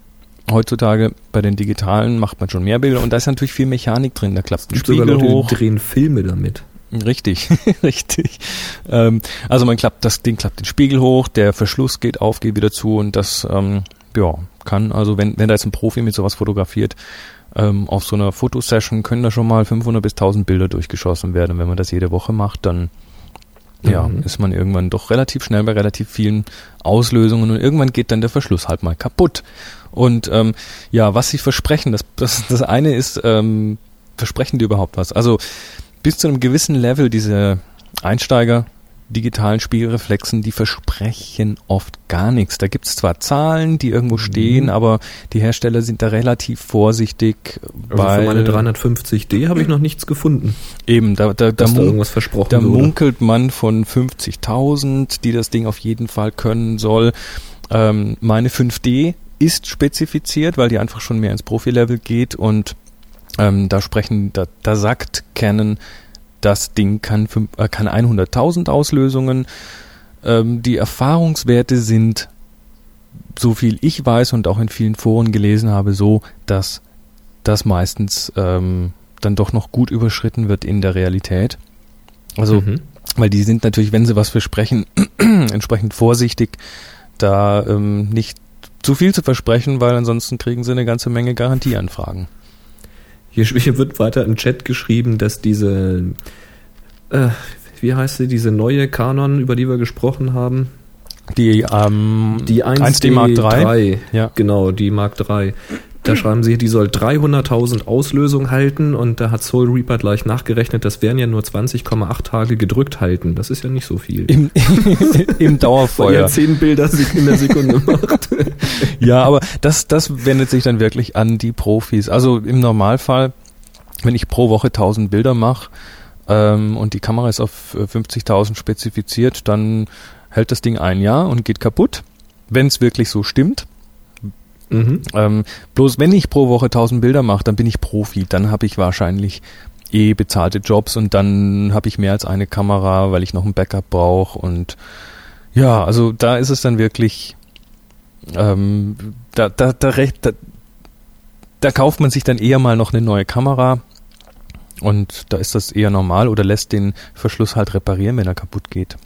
Heutzutage bei den digitalen macht man schon mehr Bilder und da ist natürlich viel Mechanik drin. Da klappt ein Gibt sogar Spiegel Leute, hoch. die drehen Filme damit. Richtig, richtig. Ähm, also man klappt das Ding klappt den Spiegel hoch, der Verschluss geht auf, geht wieder zu und das ähm, ja kann also wenn wenn da jetzt ein Profi mit sowas fotografiert ähm, auf so einer Fotosession können da schon mal 500 bis 1000 Bilder durchgeschossen werden. Und wenn man das jede Woche macht, dann ja, Mhm. ist man irgendwann doch relativ schnell bei relativ vielen Auslösungen und irgendwann geht dann der Verschluss halt mal kaputt. Und ähm, ja, was sie versprechen, das, das, das eine ist, ähm, versprechen die überhaupt was? Also bis zu einem gewissen Level diese Einsteiger digitalen Spiegelreflexen, die versprechen oft gar nichts. Da gibt es zwar Zahlen, die irgendwo stehen, aber die Hersteller sind da relativ vorsichtig, Also für meine 350D habe ich noch nichts gefunden, eben da, da, da, da irgendwas versprochen da munkelt man von 50.000, die das Ding auf jeden Fall können soll. Ähm, meine 5D ist spezifiziert, weil die einfach schon mehr ins Profi-Level geht und ähm, da sprechen, da, da sagt Canon, das Ding kann, äh, kann 100.000 Auslösungen. Ähm, die Erfahrungswerte sind, so viel ich weiß und auch in vielen Foren gelesen habe, so, dass das meistens ähm, dann doch noch gut überschritten wird in der Realität. Also, Mhm. weil die sind natürlich, wenn sie was versprechen, entsprechend vorsichtig, da ähm, nicht zu viel zu versprechen, weil ansonsten kriegen sie eine ganze Menge Garantieanfragen. Hier, hier wird weiter im Chat geschrieben, dass diese, äh, wie heißt sie, diese neue Canon, über die wir gesprochen haben, Die, ähm, die 1D Mark III. 3, Ja. genau, die Mark III. Da schreiben sie, die soll 300.000 Auslösung halten und da hat Soul Reaper gleich nachgerechnet, das wären ja nur 20,8 Tage gedrückt halten. Das ist ja nicht so viel. Im, im Dauerfeuer. er 10 Bilder in der Sekunde macht. Ja, aber das, das wendet sich dann wirklich an die Profis. Also im Normalfall, wenn ich pro Woche 1000 Bilder mache ähm, und die Kamera ist auf äh, 50.000 spezifiziert, dann hält das Ding ein Jahr und geht kaputt, wenn es wirklich so stimmt. Mhm. Ähm, bloß wenn ich pro Woche 1000 Bilder mache, dann bin ich Profi. Dann habe ich wahrscheinlich eh bezahlte Jobs und dann habe ich mehr als eine Kamera, weil ich noch ein Backup brauche. Und ja, also da ist es dann wirklich, ähm, da, da, da, recht, da, da kauft man sich dann eher mal noch eine neue Kamera. Und da ist das eher normal oder lässt den Verschluss halt reparieren, wenn er kaputt geht.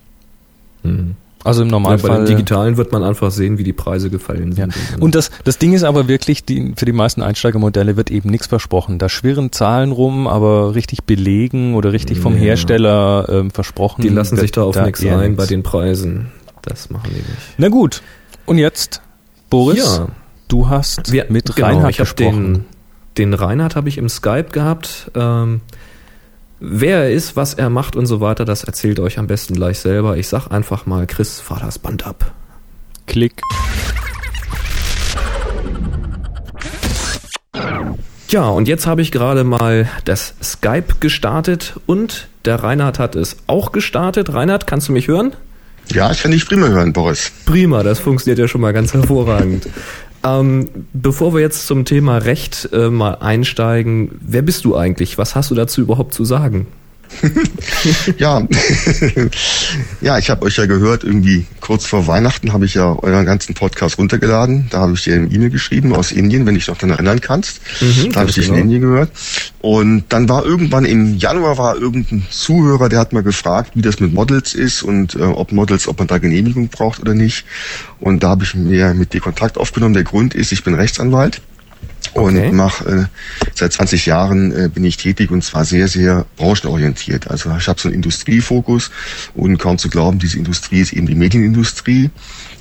Mhm. Also im Ja, bei Normalfall. den digitalen wird man einfach sehen, wie die Preise gefallen Ja. sind. Und das, das Ding ist aber wirklich, die, für die meisten Einsteigermodelle wird eben nichts versprochen. Da schwirren Zahlen rum, aber richtig belegen oder richtig vom Ja. Hersteller ähm, versprochen. die lassen sich da auf nichts ein bei den Preisen. Das machen die nicht. Na gut. Und jetzt, Boris, Ja. du hast Wir, mit genau, Reinhard ich gesprochen. den, den Reinhard habe ich im Skype gehabt. Ähm, wer er ist, was er macht und so weiter, das erzählt euch am besten gleich selber. Ich sag einfach mal, Chris, fahr das Band ab. Klick. Ja, und jetzt habe ich gerade mal das Skype gestartet und der Reinhard hat es auch gestartet. Reinhard, kannst du mich hören? Ja, ich kann dich prima hören, Boris. Prima, das funktioniert ja schon mal ganz hervorragend. Ähm, bevor wir jetzt zum Thema Recht äh, mal einsteigen, wer bist du eigentlich? Was hast du dazu überhaupt zu sagen? Ja, ja, ich habe euch ja gehört, irgendwie kurz vor Weihnachten habe ich ja euren ganzen Podcast runtergeladen. Da habe ich dir eine E-Mail geschrieben aus Indien, wenn dich noch daran erinnern kannst. Mhm, da habe ich dich in genau. Indien gehört. Und dann war irgendwann im Januar war irgendein Zuhörer, der hat mal gefragt, wie das mit Models ist und äh, ob Models, ob man da Genehmigung braucht oder nicht. Und da habe ich mir mit dir Kontakt aufgenommen. Der Grund ist, ich bin Rechtsanwalt. Und Okay. mach, äh, seit 20 Jahren äh, bin ich tätig und zwar sehr, sehr branchenorientiert. Also ich habe so einen Industriefokus und kaum zu glauben, diese Industrie ist eben die Medienindustrie.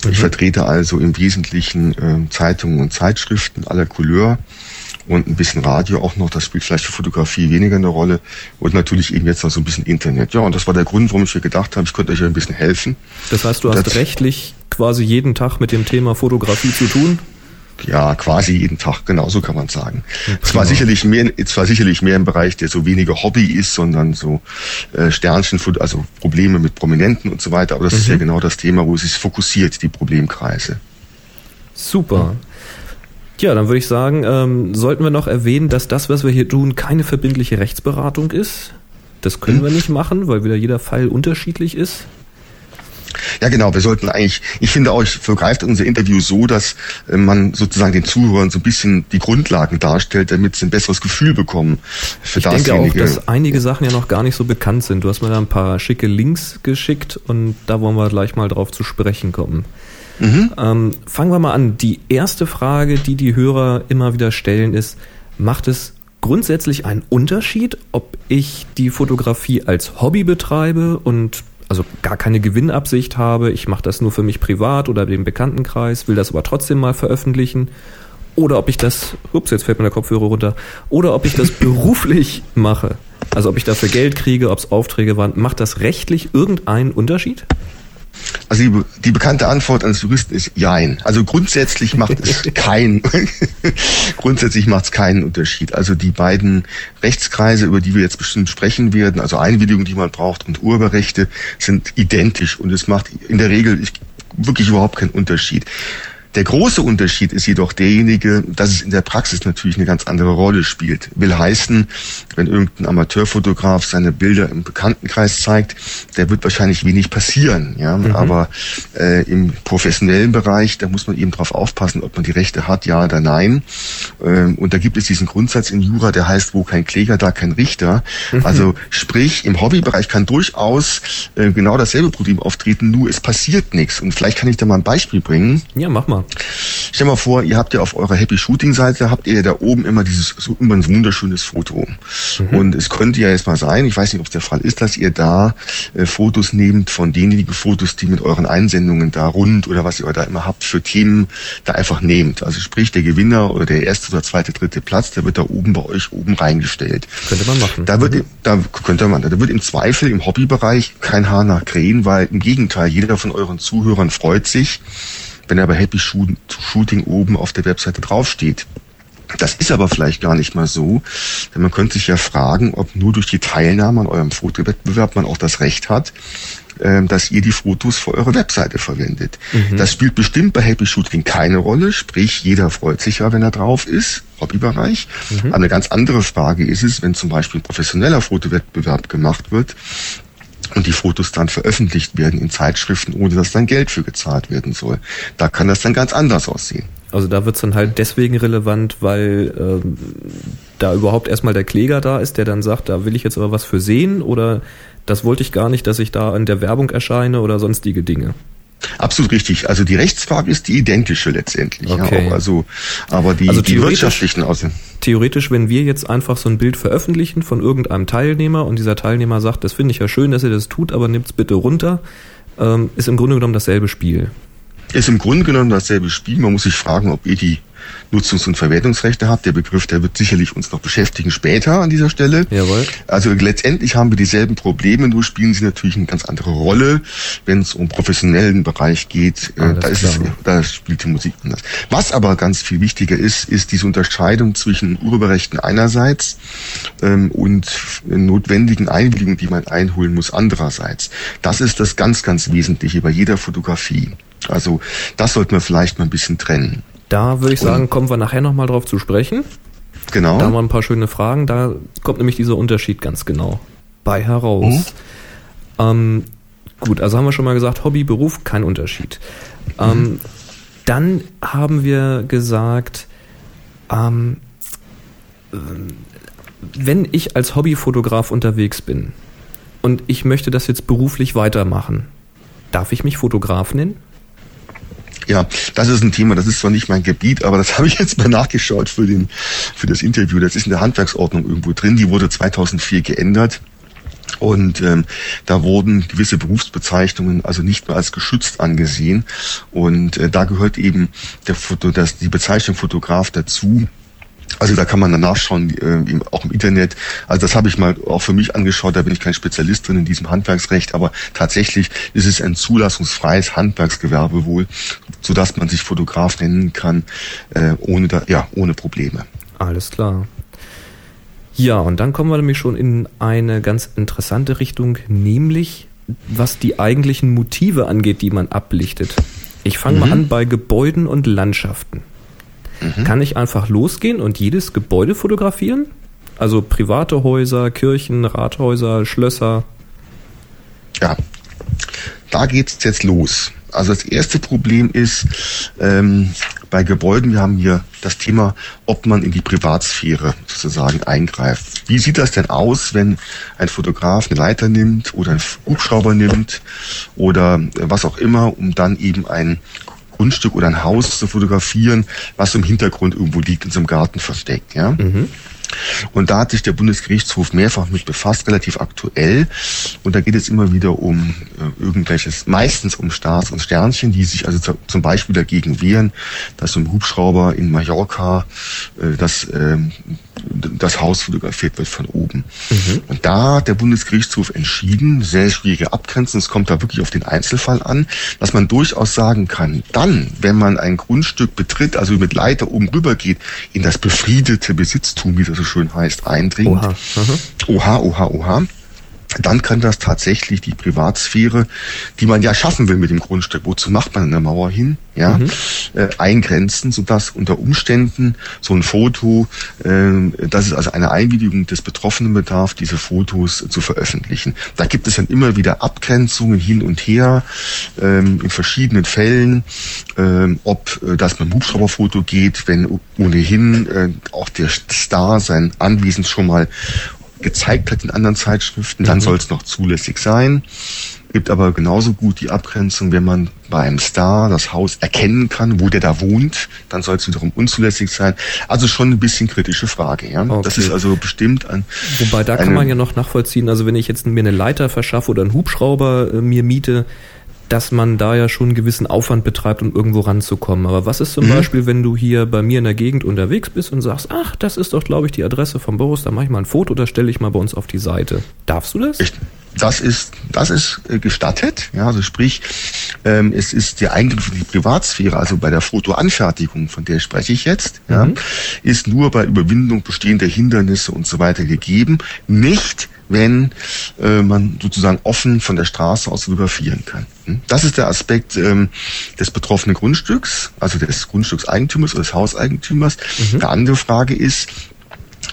Ich vertrete also im Wesentlichen äh, Zeitungen und Zeitschriften aller Couleur und ein bisschen Radio auch noch. Das spielt vielleicht für Fotografie weniger eine Rolle und natürlich eben jetzt noch so ein bisschen Internet. Ja, und das war der Grund, warum ich mir gedacht habe, ich könnte euch ein bisschen helfen. Das heißt, du hast Das- rechtlich quasi jeden Tag mit dem Thema Fotografie zu tun? Ja, quasi jeden Tag, genau so kann man sagen. Es war prima. sicherlich mehr, es war sicherlich mehr im Bereich, der so weniger Hobby ist, sondern so äh, Sternchen, also Probleme mit Prominenten und so weiter. Aber das ist ja genau das Thema, wo es sich fokussiert, die Problemkreise. Super. Ja, dann würde ich sagen, ähm, sollten wir noch erwähnen, dass das, was wir hier tun, keine verbindliche Rechtsberatung ist. Das können wir nicht machen, weil wieder jeder Fall unterschiedlich ist. Ja, genau. Wir sollten eigentlich, ich finde auch, ich vergreift unser Interview so, dass äh, man sozusagen den Zuhörern so ein bisschen die Grundlagen darstellt, damit sie ein besseres Gefühl bekommen für Ich denke auch, dass einige Sachen ja noch gar nicht so bekannt sind. Du hast mir da ein paar schicke Links geschickt und da wollen wir gleich mal drauf zu sprechen kommen. Ähm, fangen wir mal an. Die erste Frage, die die Hörer immer wieder stellen, ist, macht es grundsätzlich einen Unterschied, ob ich die Fotografie als Hobby betreibe und also gar keine Gewinnabsicht habe, ich mache das nur für mich privat oder den Bekanntenkreis, will das aber trotzdem mal veröffentlichen oder ob ich das, ups, jetzt fällt mir der Kopfhörer runter, oder ob ich das beruflich mache. Also ob ich dafür Geld kriege, ob es Aufträge waren, macht das rechtlich irgendeinen Unterschied? Also die, die bekannte Antwort eines Juristen ist Jein. Also grundsätzlich macht es keinen, grundsätzlich macht es keinen Unterschied. Also die beiden Rechtskreise, über die wir jetzt bestimmt sprechen werden, also Einwilligung, die man braucht und Urheberrechte, sind identisch und es macht in der Regel wirklich überhaupt keinen Unterschied. Der große Unterschied ist jedoch derjenige, dass es in der Praxis natürlich eine ganz andere Rolle spielt. Will heißen, wenn irgendein Amateurfotograf seine Bilder im Bekanntenkreis zeigt, der wird wahrscheinlich wenig passieren. Ja, Mhm. aber äh, im professionellen Bereich, da muss man eben drauf aufpassen, ob man die Rechte hat, ja oder nein. Ähm, und da gibt es diesen Grundsatz in Jura, der heißt, wo kein Kläger, da kein Richter. Mhm. Also sprich, im Hobbybereich kann durchaus äh, genau dasselbe Problem auftreten, nur es passiert nichts. Und vielleicht kann ich da mal ein Beispiel bringen. Ja, mach mal. Stell mal vor, ihr habt ja auf eurer Happy Shooting Seite, habt ihr da oben immer dieses, so immer ein wunderschönes Foto. Und es könnte ja jetzt mal sein, ich weiß nicht, ob es der Fall ist, dass ihr da äh, Fotos nehmt von denjenigen Fotos, die mit euren Einsendungen da rund oder was ihr da immer habt für Themen, da einfach nehmt. Also sprich, der Gewinner oder der erste oder zweite, dritte Platz, der wird da oben bei euch oben reingestellt. Könnte man machen. Da wird, da könnte man, da wird im Zweifel im Hobbybereich kein Haar nach krähen, weil im Gegenteil, jeder von euren Zuhörern freut sich, wenn er bei Happy Shoot- Shooting oben auf der Webseite draufsteht. Das ist aber vielleicht gar nicht mal so, denn man könnte sich ja fragen, ob nur durch die Teilnahme an eurem Fotowettbewerb man auch das Recht hat, ähm, dass ihr die Fotos für eure Webseite verwendet. Das spielt bestimmt bei Happy Shooting keine Rolle, sprich jeder freut sich ja, wenn er drauf ist, Hobbybereich. Eine ganz andere Frage ist es, wenn zum Beispiel ein professioneller Fotowettbewerb gemacht wird, und die Fotos dann veröffentlicht werden in Zeitschriften, ohne dass dann Geld für gezahlt werden soll. Da kann das dann ganz anders aussehen. Also da wird's dann halt deswegen relevant, weil ähm, da überhaupt erstmal der Kläger da ist, der dann sagt, da will ich jetzt aber was für sehen oder das wollte ich gar nicht, dass ich da in der Werbung erscheine oder sonstige Dinge. Absolut richtig. Also die Rechtsfrage ist die identische letztendlich. Okay. Ja, also, aber die, Also die wirtschaftlichen Außen. Theoretisch, wenn wir jetzt einfach so ein Bild veröffentlichen von irgendeinem Teilnehmer und dieser Teilnehmer sagt, das finde ich ja schön, dass ihr das tut, aber nimmt's bitte runter, ähm, ist im Grunde genommen dasselbe Spiel. Ist im Grunde genommen dasselbe Spiel. Man muss sich fragen, ob ihr die Nutzungs- und Verwertungsrechte habt. Der Begriff, der wird sicherlich uns noch beschäftigen später an dieser Stelle. Jawohl. Also letztendlich haben wir dieselben Probleme, nur spielen sie natürlich eine ganz andere Rolle, wenn es um professionellen Bereich geht. Äh, da, ist es, da spielt die Musik anders. Was aber ganz viel wichtiger ist, ist diese Unterscheidung zwischen Urheberrechten einerseits ähm, und notwendigen Einwilligungen, die man einholen muss andererseits. Das ist das ganz, ganz Wesentliche bei jeder Fotografie. Also das sollten wir vielleicht mal ein bisschen trennen. Da würde ich sagen, kommen wir nachher nochmal drauf zu sprechen. Genau. Da haben wir ein paar schöne Fragen. Da kommt nämlich dieser Unterschied ganz genau bei heraus. Ähm, gut, also haben wir schon mal gesagt, Hobby, Beruf, kein Unterschied. Ähm, dann haben wir gesagt, ähm, ähm, wenn ich als Hobbyfotograf unterwegs bin und ich möchte das jetzt beruflich weitermachen, darf ich mich Fotograf nennen? Ja, das ist ein Thema, das ist zwar nicht mein Gebiet, aber das habe ich jetzt mal nachgeschaut für, den, für das Interview. Das ist in der Handwerksordnung irgendwo drin, die wurde 2004 geändert. Und ähm, da wurden gewisse Berufsbezeichnungen also nicht mehr als geschützt angesehen. Und äh, da gehört eben der Foto, das, die Bezeichnung Fotograf dazu. Also da kann man dann nachschauen, äh, auch im Internet. Also das habe ich mal auch für mich angeschaut, da bin ich kein Spezialist drin in diesem Handwerksrecht, aber tatsächlich ist es ein zulassungsfreies Handwerksgewerbe wohl, sodass man sich Fotograf nennen kann, äh, ohne da, ja, ohne Probleme. Alles klar. Ja, und dann kommen wir nämlich schon in eine ganz interessante Richtung, nämlich was die eigentlichen Motive angeht, die man ablichtet. Ich fange mal an bei Gebäuden und Landschaften. Kann ich einfach losgehen und jedes Gebäude fotografieren? Also private Häuser, Kirchen, Rathäuser, Schlösser. Ja, da geht's jetzt los. Also das erste Problem ist ähm, bei Gebäuden, wir haben hier das Thema, ob man in die Privatsphäre sozusagen eingreift. Wie sieht das denn aus, wenn ein Fotograf eine Leiter nimmt oder einen Hubschrauber nimmt oder was auch immer, um dann eben ein Grundstück oder ein Haus zu fotografieren, was im Hintergrund irgendwo liegt, in so einem Garten versteckt, ja? Und da hat sich der Bundesgerichtshof mehrfach mit befasst, relativ aktuell. Und da geht es immer wieder um äh, irgendwelches, meistens um Stars und Sternchen, die sich also zu, zum Beispiel dagegen wehren, dass so ein Hubschrauber in Mallorca äh, das, ähm, das Haus fotografiert wird von oben. Und da hat der Bundesgerichtshof entschieden, sehr schwierige Abgrenzen, es kommt da wirklich auf den Einzelfall an, dass man durchaus sagen kann, dann, wenn man ein Grundstück betritt, also mit Leiter oben rüber geht, in das befriedete Besitztum, wie das so schön heißt, eindringt. Oha. Aha. Oha, oha, oha. Dann kann das tatsächlich die Privatsphäre, die man ja schaffen will mit dem Grundstück, wozu macht man eine Mauer hin, ja, Mhm. äh, eingrenzen, sodass unter Umständen so ein Foto, äh, dass es also eine Einwilligung des Betroffenen bedarf, diese Fotos zu veröffentlichen. Da gibt es dann immer wieder Abgrenzungen hin und her, ähm, in verschiedenen Fällen, ähm, ob äh, das mit dem Hubschrauberfoto geht, wenn ohnehin äh, auch der Star sein Anwesen schon mal gezeigt hat in anderen Zeitschriften, dann soll es noch zulässig sein. Gibt aber genauso gut die Abgrenzung, wenn man bei einem Star das Haus erkennen kann, wo der da wohnt, dann soll es wiederum unzulässig sein. Also schon ein bisschen kritische Frage, ja. Das Okay. ist also bestimmt ein. Wobei da kann man ja noch nachvollziehen, also wenn ich jetzt mir eine Leiter verschaffe oder einen Hubschrauber äh, mir miete, dass man da ja schon einen gewissen Aufwand betreibt, um irgendwo ranzukommen. Aber was ist zum Mhm. Beispiel, wenn du hier bei mir in der Gegend unterwegs bist und sagst, ach, das ist doch, glaube ich, die Adresse von Boris, da mache ich mal ein Foto, das stelle ich mal bei uns auf die Seite. Darfst du das? Ich, das ist, das ist äh, gestattet, ja, also sprich, ähm, es ist der Eingriff in die Privatsphäre, also bei der Fotoanfertigung, von der spreche ich jetzt, ja, ist nur bei Überwindung bestehender Hindernisse und so weiter gegeben, nicht wenn äh, man sozusagen offen von der Straße aus fotografieren kann. Hm? Das ist der Aspekt ähm, des betroffenen Grundstücks, also des Grundstückseigentümers oder des Hauseigentümers. Eine andere Frage ist,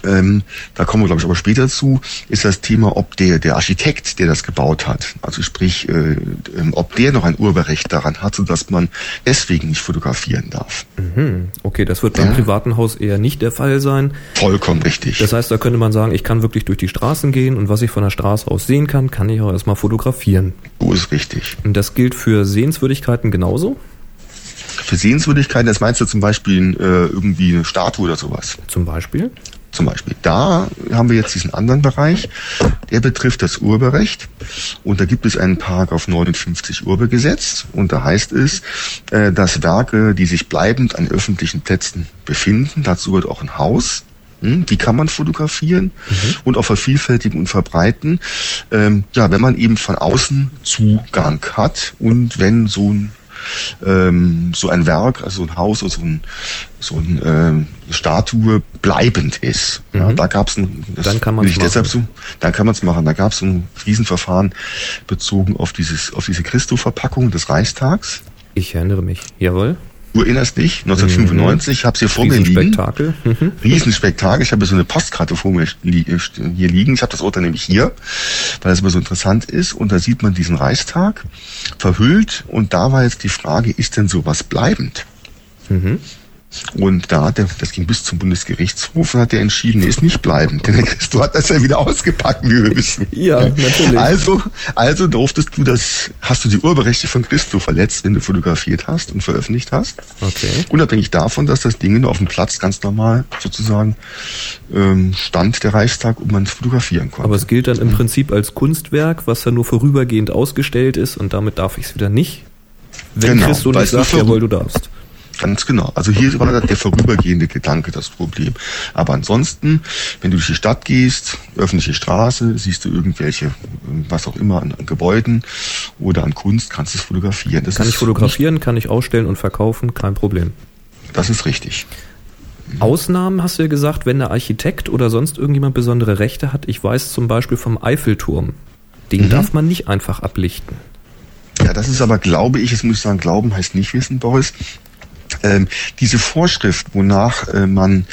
ähm, da kommen wir, glaube ich, aber später zu, ist das Thema, ob der, der Architekt, der das gebaut hat, also sprich, äh, ähm, ob der noch ein Urheberrecht daran hat, sodass man deswegen nicht fotografieren darf. Mhm. Okay, das wird beim Ja. privaten Haus eher nicht der Fall sein. Vollkommen richtig. Das heißt, da könnte man sagen, ich kann wirklich durch die Straßen gehen und was ich von der Straße aus sehen kann, kann ich auch erstmal fotografieren. so ist richtig. Und das gilt für Sehenswürdigkeiten genauso? Für Sehenswürdigkeiten, das meinst du zum Beispiel äh, irgendwie eine Statue oder sowas? Zum Beispiel? Zum Beispiel. Da haben wir jetzt diesen anderen Bereich, der betrifft das Urheberrecht. Und da gibt es einen Paragraph 59 Urhebergesetz. Und da heißt es, äh, dass Werke, die sich bleibend an öffentlichen Plätzen befinden, dazu gehört auch ein Haus, hm, die kann man fotografieren und auch vervielfältigen und verbreiten. Ähm, ja, wenn man eben von außen Zugang hat und wenn so ein ähm, so ein Werk, also ein Haus oder so ein, so ein ähm, Statue bleibend ist. Ja, Mhm. da gab es ein, das Dann kann will ich deshalb so, dann kann man es machen. Da gab es ein Riesenverfahren bezogen auf dieses, auf diese Christo-Verpackung des Reichstags. Ich erinnere mich. Jawohl. Du erinnerst dich? 1995, ich habe es hier vor mir liegen. Riesenspektakel. Mhm. Riesenspektakel. Ich habe so eine Postkarte vor mir li äh, hier liegen. Ich habe das Urteil nämlich hier, weil das immer so interessant ist. Und da sieht man diesen Reichstag verhüllt. Und da war jetzt die Frage, ist denn sowas bleibend? Mhm. Und da hat der, das ging bis zum Bundesgerichtshof und hat der entschieden, nee, ist nicht bleibend. Denn der Christo hat das ja wieder ausgepackt, wie wir wissen. Ja, natürlich. Also, also durftest du das, hast du die Urheberrechte von Christo verletzt, wenn du fotografiert hast und veröffentlicht hast. Okay. Unabhängig davon, dass das Ding auf dem Platz ganz normal sozusagen ähm, stand, der Reichstag, und man es fotografieren konnte. Aber es gilt dann im Prinzip als Kunstwerk, was dann nur vorübergehend ausgestellt ist und damit darf ich es wieder nicht. Wenn Genau, Christo nicht sagt, jawohl, du darfst. Ganz genau. Also hier war der vorübergehende Gedanke das Problem. Aber ansonsten, wenn du durch die Stadt gehst, öffentliche Straße, siehst du irgendwelche, was auch immer, an, an Gebäuden oder an Kunst, kannst du es fotografieren. Das Kann ich fotografieren, kann ich ausstellen und verkaufen, kein Problem. Nicht, das ist richtig. Ausnahmen hast du ja gesagt, wenn der Architekt oder sonst irgendjemand besondere Rechte hat. Ich weiß zum Beispiel vom Eiffelturm. Den Mhm. darf man nicht einfach ablichten. Ja, das ist aber, glaube ich, jetzt muss ich sagen, glauben heißt nicht wissen, Boris. Ähm, diese Vorschrift, wonach äh, man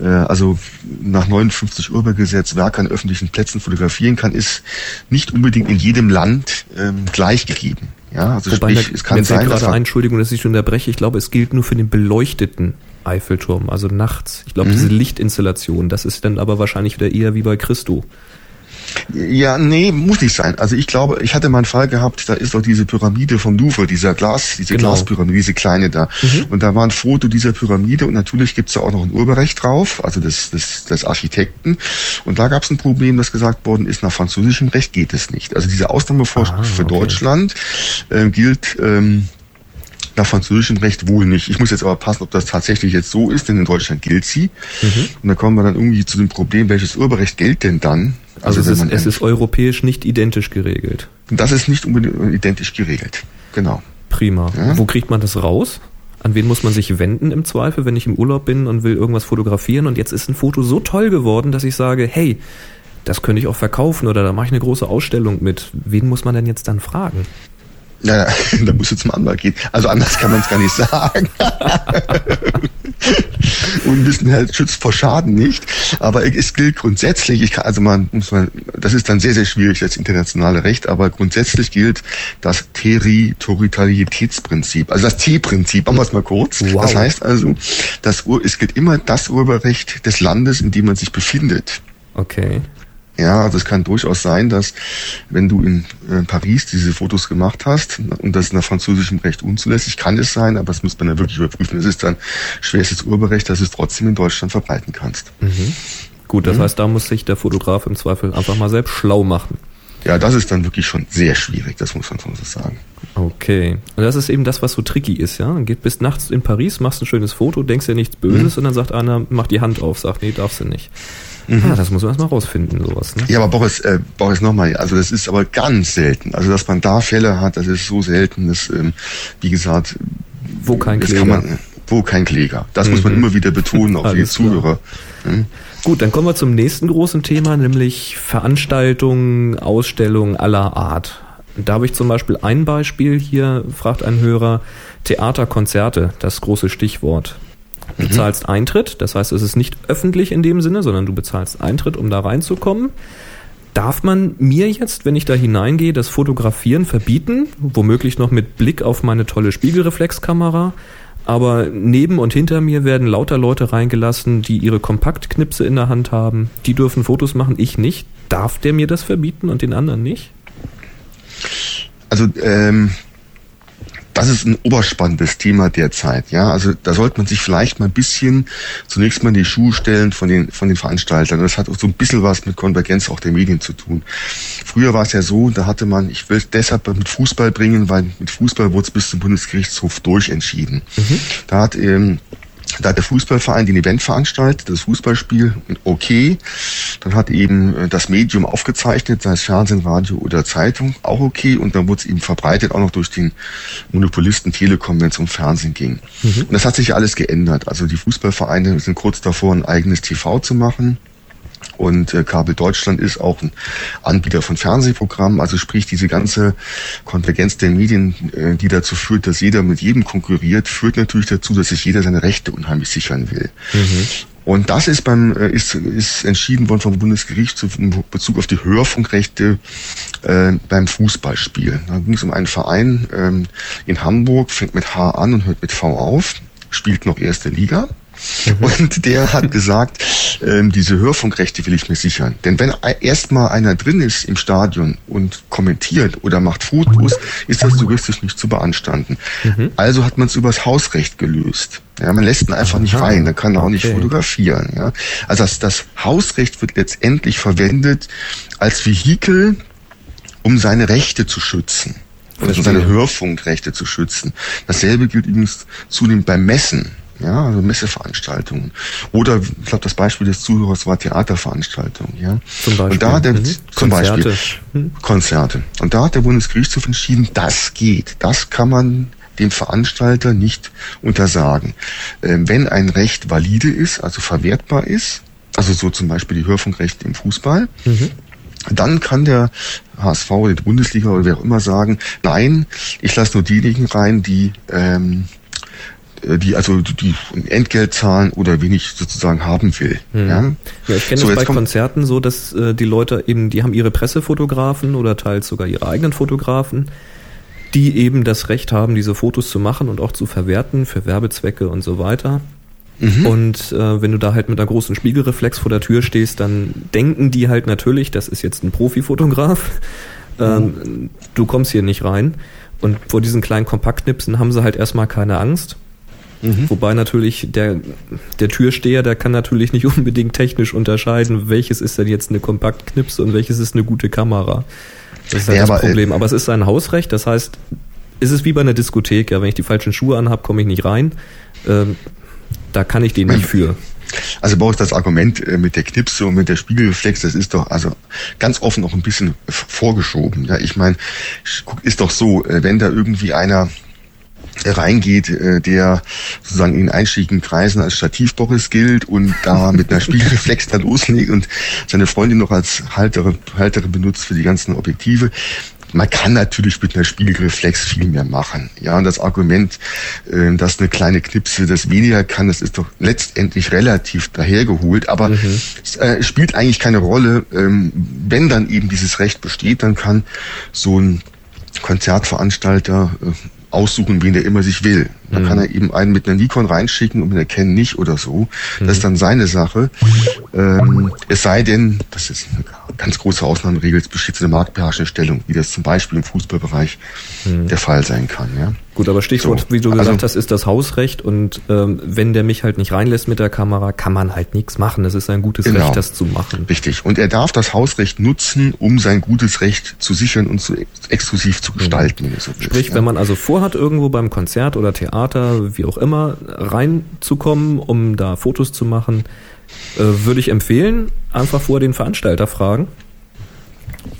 äh, also nach 59 Urhebergesetz Werke an öffentlichen Plätzen fotografieren kann, ist nicht unbedingt in jedem Land ähm, gleich gegeben. Ja, also Wobei, sprich, da- es kann wenn sein, dass gerade man- Entschuldigung, dass ich unterbreche, ich glaube, es gilt nur für den beleuchteten Eiffelturm, also nachts. Ich glaube, Mhm. diese Lichtinstallation, das ist dann aber wahrscheinlich wieder eher wie bei Christo. Ja, nee, muss nicht sein. Also ich glaube, ich hatte mal einen Fall gehabt, da ist doch diese Pyramide vom Louvre, dieser Glas, diese Genau. Glaspyramide, diese kleine da. Und da war ein Foto dieser Pyramide und natürlich gibt's da auch noch ein Urheberrecht drauf, also des, des, des Architekten. Und da gab's ein Problem, das gesagt worden ist, nach französischem Recht geht es nicht. Also diese Ausnahmevorschrift Ah, für okay. Deutschland äh, gilt ähm, nach französischem Recht wohl nicht. Ich muss jetzt aber passen, ob das tatsächlich jetzt so ist, denn in Deutschland gilt sie. Mhm. Und da kommen wir dann irgendwie zu dem Problem, welches Urheberrecht gilt denn dann? Also, wenn es, ist, es ist europäisch nicht identisch geregelt. das ist nicht unbedingt identisch geregelt. Genau. Prima. Ja. Wo kriegt man das raus? An wen muss man sich wenden im Zweifel, wenn ich im Urlaub bin und will irgendwas fotografieren und jetzt ist ein Foto so toll geworden, dass ich sage, hey, das könnte ich auch verkaufen oder da mache ich eine große Ausstellung mit. Wen muss man denn jetzt dann fragen? Ja, da musst du zum Anwalt gehen. Also anders kann man es gar nicht sagen. Unwissenheit schützt vor Schaden nicht. Aber es gilt grundsätzlich, ich kann, also man muss man, das ist dann sehr, sehr schwierig, das internationale Recht, aber grundsätzlich gilt das Territorialitätsprinzip, also das T-Prinzip, machen wir es mal kurz. Wow. Das heißt also, das, es gilt immer das Urheberrecht des Landes, in dem man sich befindet. Okay. Ja, also es kann durchaus sein, dass wenn du in äh, Paris diese Fotos gemacht hast und das nach französischem Recht unzulässig, kann es sein, aber das muss man dann wirklich überprüfen. Es ist dann schwerstes Urheberrecht, dass du es trotzdem in Deutschland verbreiten kannst. Gut, das heißt, da muss sich der Fotograf im Zweifel einfach mal selbst schlau machen. Ja, das ist dann wirklich schon sehr schwierig, das muss man schon so sagen. Okay. Und das ist eben das, was so tricky ist, ja? Geht bis nachts in Paris, machst ein schönes Foto, denkst dir nichts Böses und dann sagt einer, mach die Hand auf, sagt, nee, darfst du nicht. Ah, das muss man erstmal rausfinden, sowas, ne? Ja, aber Boris, äh, Boris nochmal, also das ist aber ganz selten. Also dass man da Fälle hat, das ist so selten, dass, ähm, wie gesagt, Wo kein das Kläger. kann man, wo kein Kläger. Das muss man Mhm. immer wieder betonen, auch für die Alles klar. Gut, dann kommen wir zum nächsten großen Thema, nämlich Veranstaltungen, Ausstellungen aller Art. Da habe ich zum Beispiel ein Beispiel hier, fragt ein Hörer, Theaterkonzerte, das große Stichwort. Du zahlst Eintritt, das heißt, es ist nicht öffentlich in dem Sinne, sondern du bezahlst Eintritt, um da reinzukommen. Darf man mir jetzt, wenn ich da hineingehe, das Fotografieren verbieten? Womöglich noch mit Blick auf meine tolle Spiegelreflexkamera. Aber neben und hinter mir werden lauter Leute reingelassen, die ihre Kompaktknipse in der Hand haben. Die dürfen Fotos machen, ich nicht. Darf der mir das verbieten und den anderen nicht? Also ähm, das ist ein oberspannendes Thema derzeit. Ja, also da sollte man sich vielleicht mal ein bisschen zunächst mal in die Schuhe stellen von den von den Veranstaltern. Das hat auch so ein bisschen was mit Konvergenz auch der Medien zu tun. Früher war es ja so, da hatte man, ich will es deshalb mit Fußball bringen, weil mit Fußball wurde es bis zum Bundesgerichtshof durchentschieden. Da hat ähm, da hat der Fußballverein den Event veranstaltet, das Fußballspiel, okay. Dann hat eben äh, das Medium aufgezeichnet, sei es Fernsehen, Radio oder Zeitung, auch okay. Und dann wurde es eben verbreitet, auch noch durch den Monopolisten Telekom, wenn es um Fernsehen ging. Und das hat sich alles geändert. Also die Fußballvereine sind kurz davor, ein eigenes TV zu machen. Und äh, Kabel Deutschland ist auch ein Anbieter von Fernsehprogrammen. Also sprich, diese ganze Konvergenz der Medien, äh, die dazu führt, dass jeder mit jedem konkurriert, führt natürlich dazu, dass sich jeder seine Rechte unheimlich sichern will. Und das ist beim äh, ist, ist entschieden worden vom Bundesgerichtshof in Bezug auf die Hörfunkrechte äh, beim Fußballspiel. Da ging es um einen Verein ähm, in Hamburg, fängt mit H an und hört mit V auf, spielt noch erste Liga. Und der hat gesagt, ähm, diese Hörfunkrechte will ich mir sichern. Denn wenn erstmal einer drin ist im Stadion und kommentiert oder macht Fotos, ist das juristisch nicht zu beanstanden. Also hat man es übers Hausrecht gelöst. Ja, man lässt ihn einfach nicht Aha. rein, dann kann er auch nicht Okay. fotografieren. Ja. Also das, das Hausrecht wird letztendlich verwendet als Vehikel, um seine Rechte zu schützen. Also seine Hörfunkrechte zu schützen. Dasselbe gilt übrigens zunehmend beim Messen. Ja, also Messeveranstaltungen. Oder, ich glaube, das Beispiel des Zuhörers war Theaterveranstaltungen, ja. Zum Beispiel. Und da hat der, Mhm. zum Konzerte. Beispiel, Konzerte. Und da hat der Bundesgerichtshof entschieden, das geht. Das kann man dem Veranstalter nicht untersagen. Ähm, wenn ein Recht valide ist, also verwertbar ist, also so zum Beispiel die Hörfunkrechte im Fußball, dann kann der HSV oder die Bundesliga oder wer auch immer sagen, nein, ich lasse nur diejenigen rein, die ähm, äh, die also die Entgelt zahlen oder wenig sozusagen haben will. Ja? Ja, ich kenne So, es bei Konzerten so, dass äh, die Leute eben, die haben ihre Pressefotografen oder teils sogar ihre eigenen Fotografen, die eben das Recht haben, diese Fotos zu machen und auch zu verwerten für Werbezwecke und so weiter. Mhm. Und äh, wenn du da halt mit einer großen Spiegelreflex vor der Tür stehst, dann denken die halt natürlich, das ist jetzt ein Profifotograf. Ähm, du kommst hier nicht rein. Und vor diesen kleinen Kompaktknipsen haben sie halt erstmal keine Angst. Wobei natürlich der, der Türsteher, der kann natürlich nicht unbedingt technisch unterscheiden, welches ist denn jetzt eine Kompaktknipse und welches ist eine gute Kamera. Das ist halt Ja, das aber, äh, Problem. Aber es ist sein Hausrecht, das heißt, es ist wie bei einer Diskothek, ja, wenn ich die falschen Schuhe anhab, komme ich nicht rein. Ähm, da kann ich den nicht für. Also Boris, das Argument äh, mit der Knipse und mit der Spiegelreflex, das ist doch also ganz offen auch ein bisschen vorgeschoben. Ja, ich meine, ist doch so, äh, wenn da irgendwie einer reingeht, äh, der sozusagen in einschlägigen Kreisen als Stativboris gilt und da mit einer Spiegelreflex da loslegt und seine Freundin noch als Haltere, Haltere benutzt für die ganzen Objektive. Man kann natürlich mit einer Spiegelreflex viel mehr machen. Ja, und das Argument, äh, dass eine kleine Knipse das weniger kann, das ist doch letztendlich relativ dahergeholt. Aber es äh, spielt eigentlich keine Rolle. Ähm, wenn dann eben dieses Recht besteht, dann kann so ein Konzertveranstalter äh, aussuchen, wen der immer sich will. Dann Mhm. kann er eben einen mit einer Nikon reinschicken und mit einer Canon nicht oder so. Das ist dann seine Sache. Ähm, es sei denn, das ist eine ganz große Ausnahmeregel, es besteht so eine marktbeherrschende Stellung, wie das zum Beispiel im Fußballbereich der Fall sein kann. Ja? Gut, aber Stichwort, So, wie du also- gesagt hast, ist das Hausrecht und ähm, wenn der mich halt nicht reinlässt mit der Kamera, kann man halt nichts machen. Es ist ein gutes Genau. Recht, das zu machen. Richtig. Und er darf das Hausrecht nutzen, um sein gutes Recht zu sichern und zu ex exklusiv zu gestalten. wenn du so willst, Sprich, ja. wenn man also vorhat, irgendwo beim Konzert oder Theater, wie auch immer, reinzukommen, um da Fotos zu machen, äh, würde ich empfehlen, einfach vorher den Veranstalter fragen.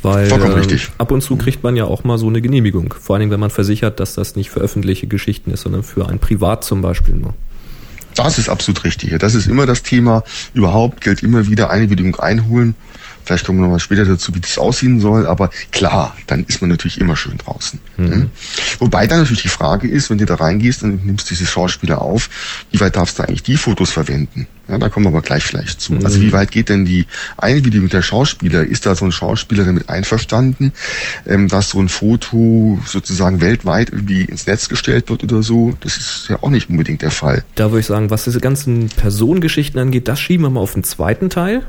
Weil Vollkommen äh, richtig. ab und zu kriegt man ja auch mal so eine Genehmigung. Vor allen Dingen, wenn man versichert, dass das nicht für öffentliche Geschichten ist, sondern für ein Privat zum Beispiel nur. Das ist absolut richtig. Das ist immer das Thema. Überhaupt gilt immer wieder Einwilligung einholen. Vielleicht kommen wir noch mal später dazu, wie das aussehen soll. Aber klar, dann ist man natürlich immer schön draußen. Mhm. Wobei dann natürlich die Frage ist, wenn du da reingehst und nimmst diese Schauspieler auf, wie weit darfst du eigentlich die Fotos verwenden? Ja, da kommen wir aber gleich vielleicht zu. Also wie weit geht denn die Einwilligung der Schauspieler? Ist da so ein Schauspieler damit einverstanden, ähm, dass so ein Foto sozusagen weltweit irgendwie ins Netz gestellt wird oder so? Das ist ja auch nicht unbedingt der Fall. Da würde ich sagen, was diese ganzen Personengeschichten angeht, das schieben wir mal auf den zweiten Teil.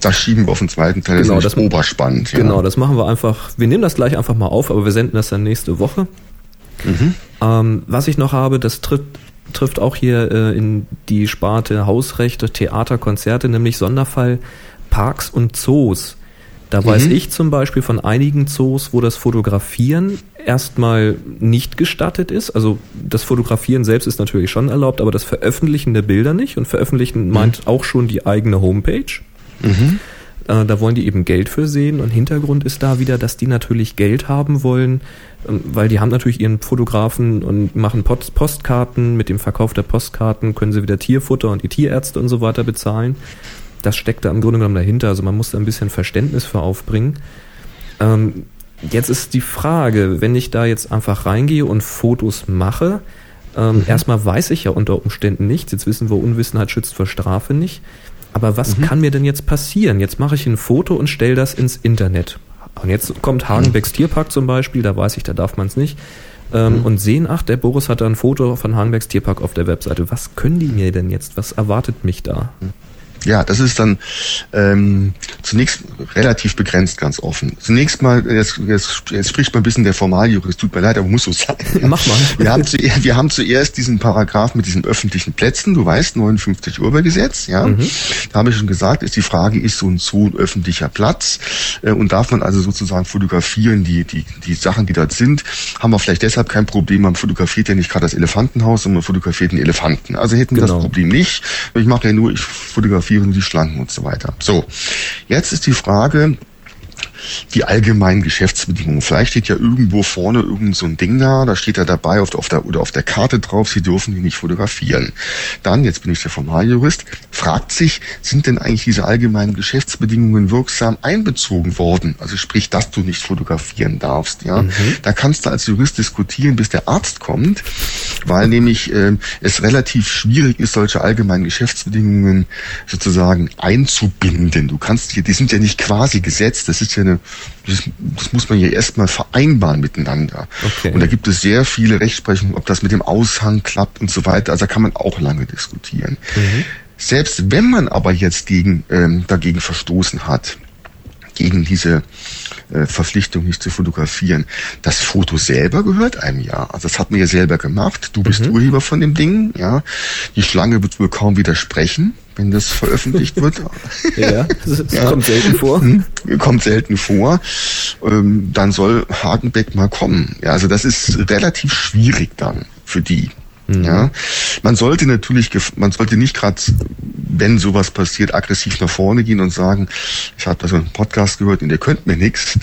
Das schieben wir auf den zweiten Teil, Genau, das ist das- oberspannend. Ja. Genau, das machen wir einfach. Wir nehmen das gleich einfach mal auf, aber wir senden das dann nächste Woche. Ähm, was ich noch habe, das trifft, trifft auch hier äh, in die Sparte Hausrechte, Theater, Konzerte, nämlich Sonderfall Parks und Zoos. Da weiß ich zum Beispiel von einigen Zoos, wo das Fotografieren erstmal nicht gestattet ist. Also das Fotografieren selbst ist natürlich schon erlaubt, aber das Veröffentlichen der Bilder nicht. Und veröffentlichen meint auch schon die eigene Homepage. Äh, da wollen die eben Geld für sehen und Hintergrund ist da wieder, dass die natürlich Geld haben wollen, ähm, weil die haben natürlich ihren Fotografen und machen Post Postkarten. Mit dem Verkauf der Postkarten können sie wieder Tierfutter und die Tierärzte und so weiter bezahlen. Das steckt da im Grunde genommen dahinter. Also man muss da ein bisschen Verständnis für aufbringen. Ähm, jetzt ist die Frage, wenn ich da jetzt einfach reingehe und Fotos mache, ähm, erstmal weiß ich ja unter Umständen nichts. Jetzt wissen wir, Unwissenheit schützt vor Strafe nicht. Aber was kann mir denn jetzt passieren? Jetzt mache ich ein Foto und stelle das ins Internet. Und jetzt kommt Hagenbecks Tierpark zum Beispiel, da weiß ich, da darf man es nicht. Ähm, Und sehen, ach, der Boris hat da ein Foto von Hagenbecks Tierpark auf der Webseite. Was können die mir denn jetzt? Was erwartet mich da? Ja, das ist dann ähm, zunächst relativ begrenzt, ganz offen. Zunächst mal, jetzt, jetzt, jetzt spricht mal ein bisschen der Formaljurist, tut mir leid, aber muss so sein. Mach mal. Wir haben, zu, wir haben zuerst diesen Paragraph mit diesen öffentlichen Plätzen, du weißt, 59 Urhebergesetz, ja. Da habe ich schon gesagt, ist die Frage, ist so ein Zoo ein öffentlicher Platz äh, und darf man also sozusagen fotografieren, die, die, die Sachen, die dort sind, haben wir vielleicht deshalb kein Problem, man fotografiert ja nicht gerade das Elefantenhaus, sondern man fotografiert den Elefanten. Also hätten wir Genau. das Problem nicht. Ich mache ja nur, ich fotografiere nur die Schlangen und so weiter. So, jetzt ist die Frage, die allgemeinen Geschäftsbedingungen. Vielleicht steht ja irgendwo vorne irgend so ein Ding da, da steht da dabei auf der, auf der, oder auf der Karte drauf, Sie dürfen die nicht fotografieren. Dann, jetzt bin ich der Formaljurist, fragt sich, sind denn eigentlich diese allgemeinen Geschäftsbedingungen wirksam einbezogen worden? Also sprich, dass du nicht fotografieren darfst, ja. Da kannst du als Jurist diskutieren, bis der Arzt kommt, weil nämlich ähm, es relativ schwierig ist, solche allgemeinen Geschäftsbedingungen sozusagen einzubinden. Du kannst hier, die sind ja nicht quasi gesetzt, das ist ja eine, das, das muss man ja erstmal vereinbaren miteinander. Okay. Und da gibt es sehr viele Rechtsprechungen, ob das mit dem Aushang klappt und so weiter. Also da kann man auch lange diskutieren. Selbst wenn man aber jetzt gegen, ähm, dagegen verstoßen hat, gegen diese äh, Verpflichtung nicht zu fotografieren. Das Foto selber gehört einem ja. Also das hat man ja selber gemacht. Du bist Urheber von dem Ding, ja. Die Schlange wird wohl kaum widersprechen, wenn das veröffentlicht wird. Ja, das, das Ja. kommt selten vor. Hm, Kommt selten vor. Ähm, dann soll Hagenbeck mal kommen. Ja, also das ist relativ schwierig dann für die. Mhm. Ja, man sollte natürlich, man sollte nicht gerade, wenn sowas passiert, aggressiv nach vorne gehen und sagen, ich habe da so einen Podcast gehört und ihr könnt mir nichts.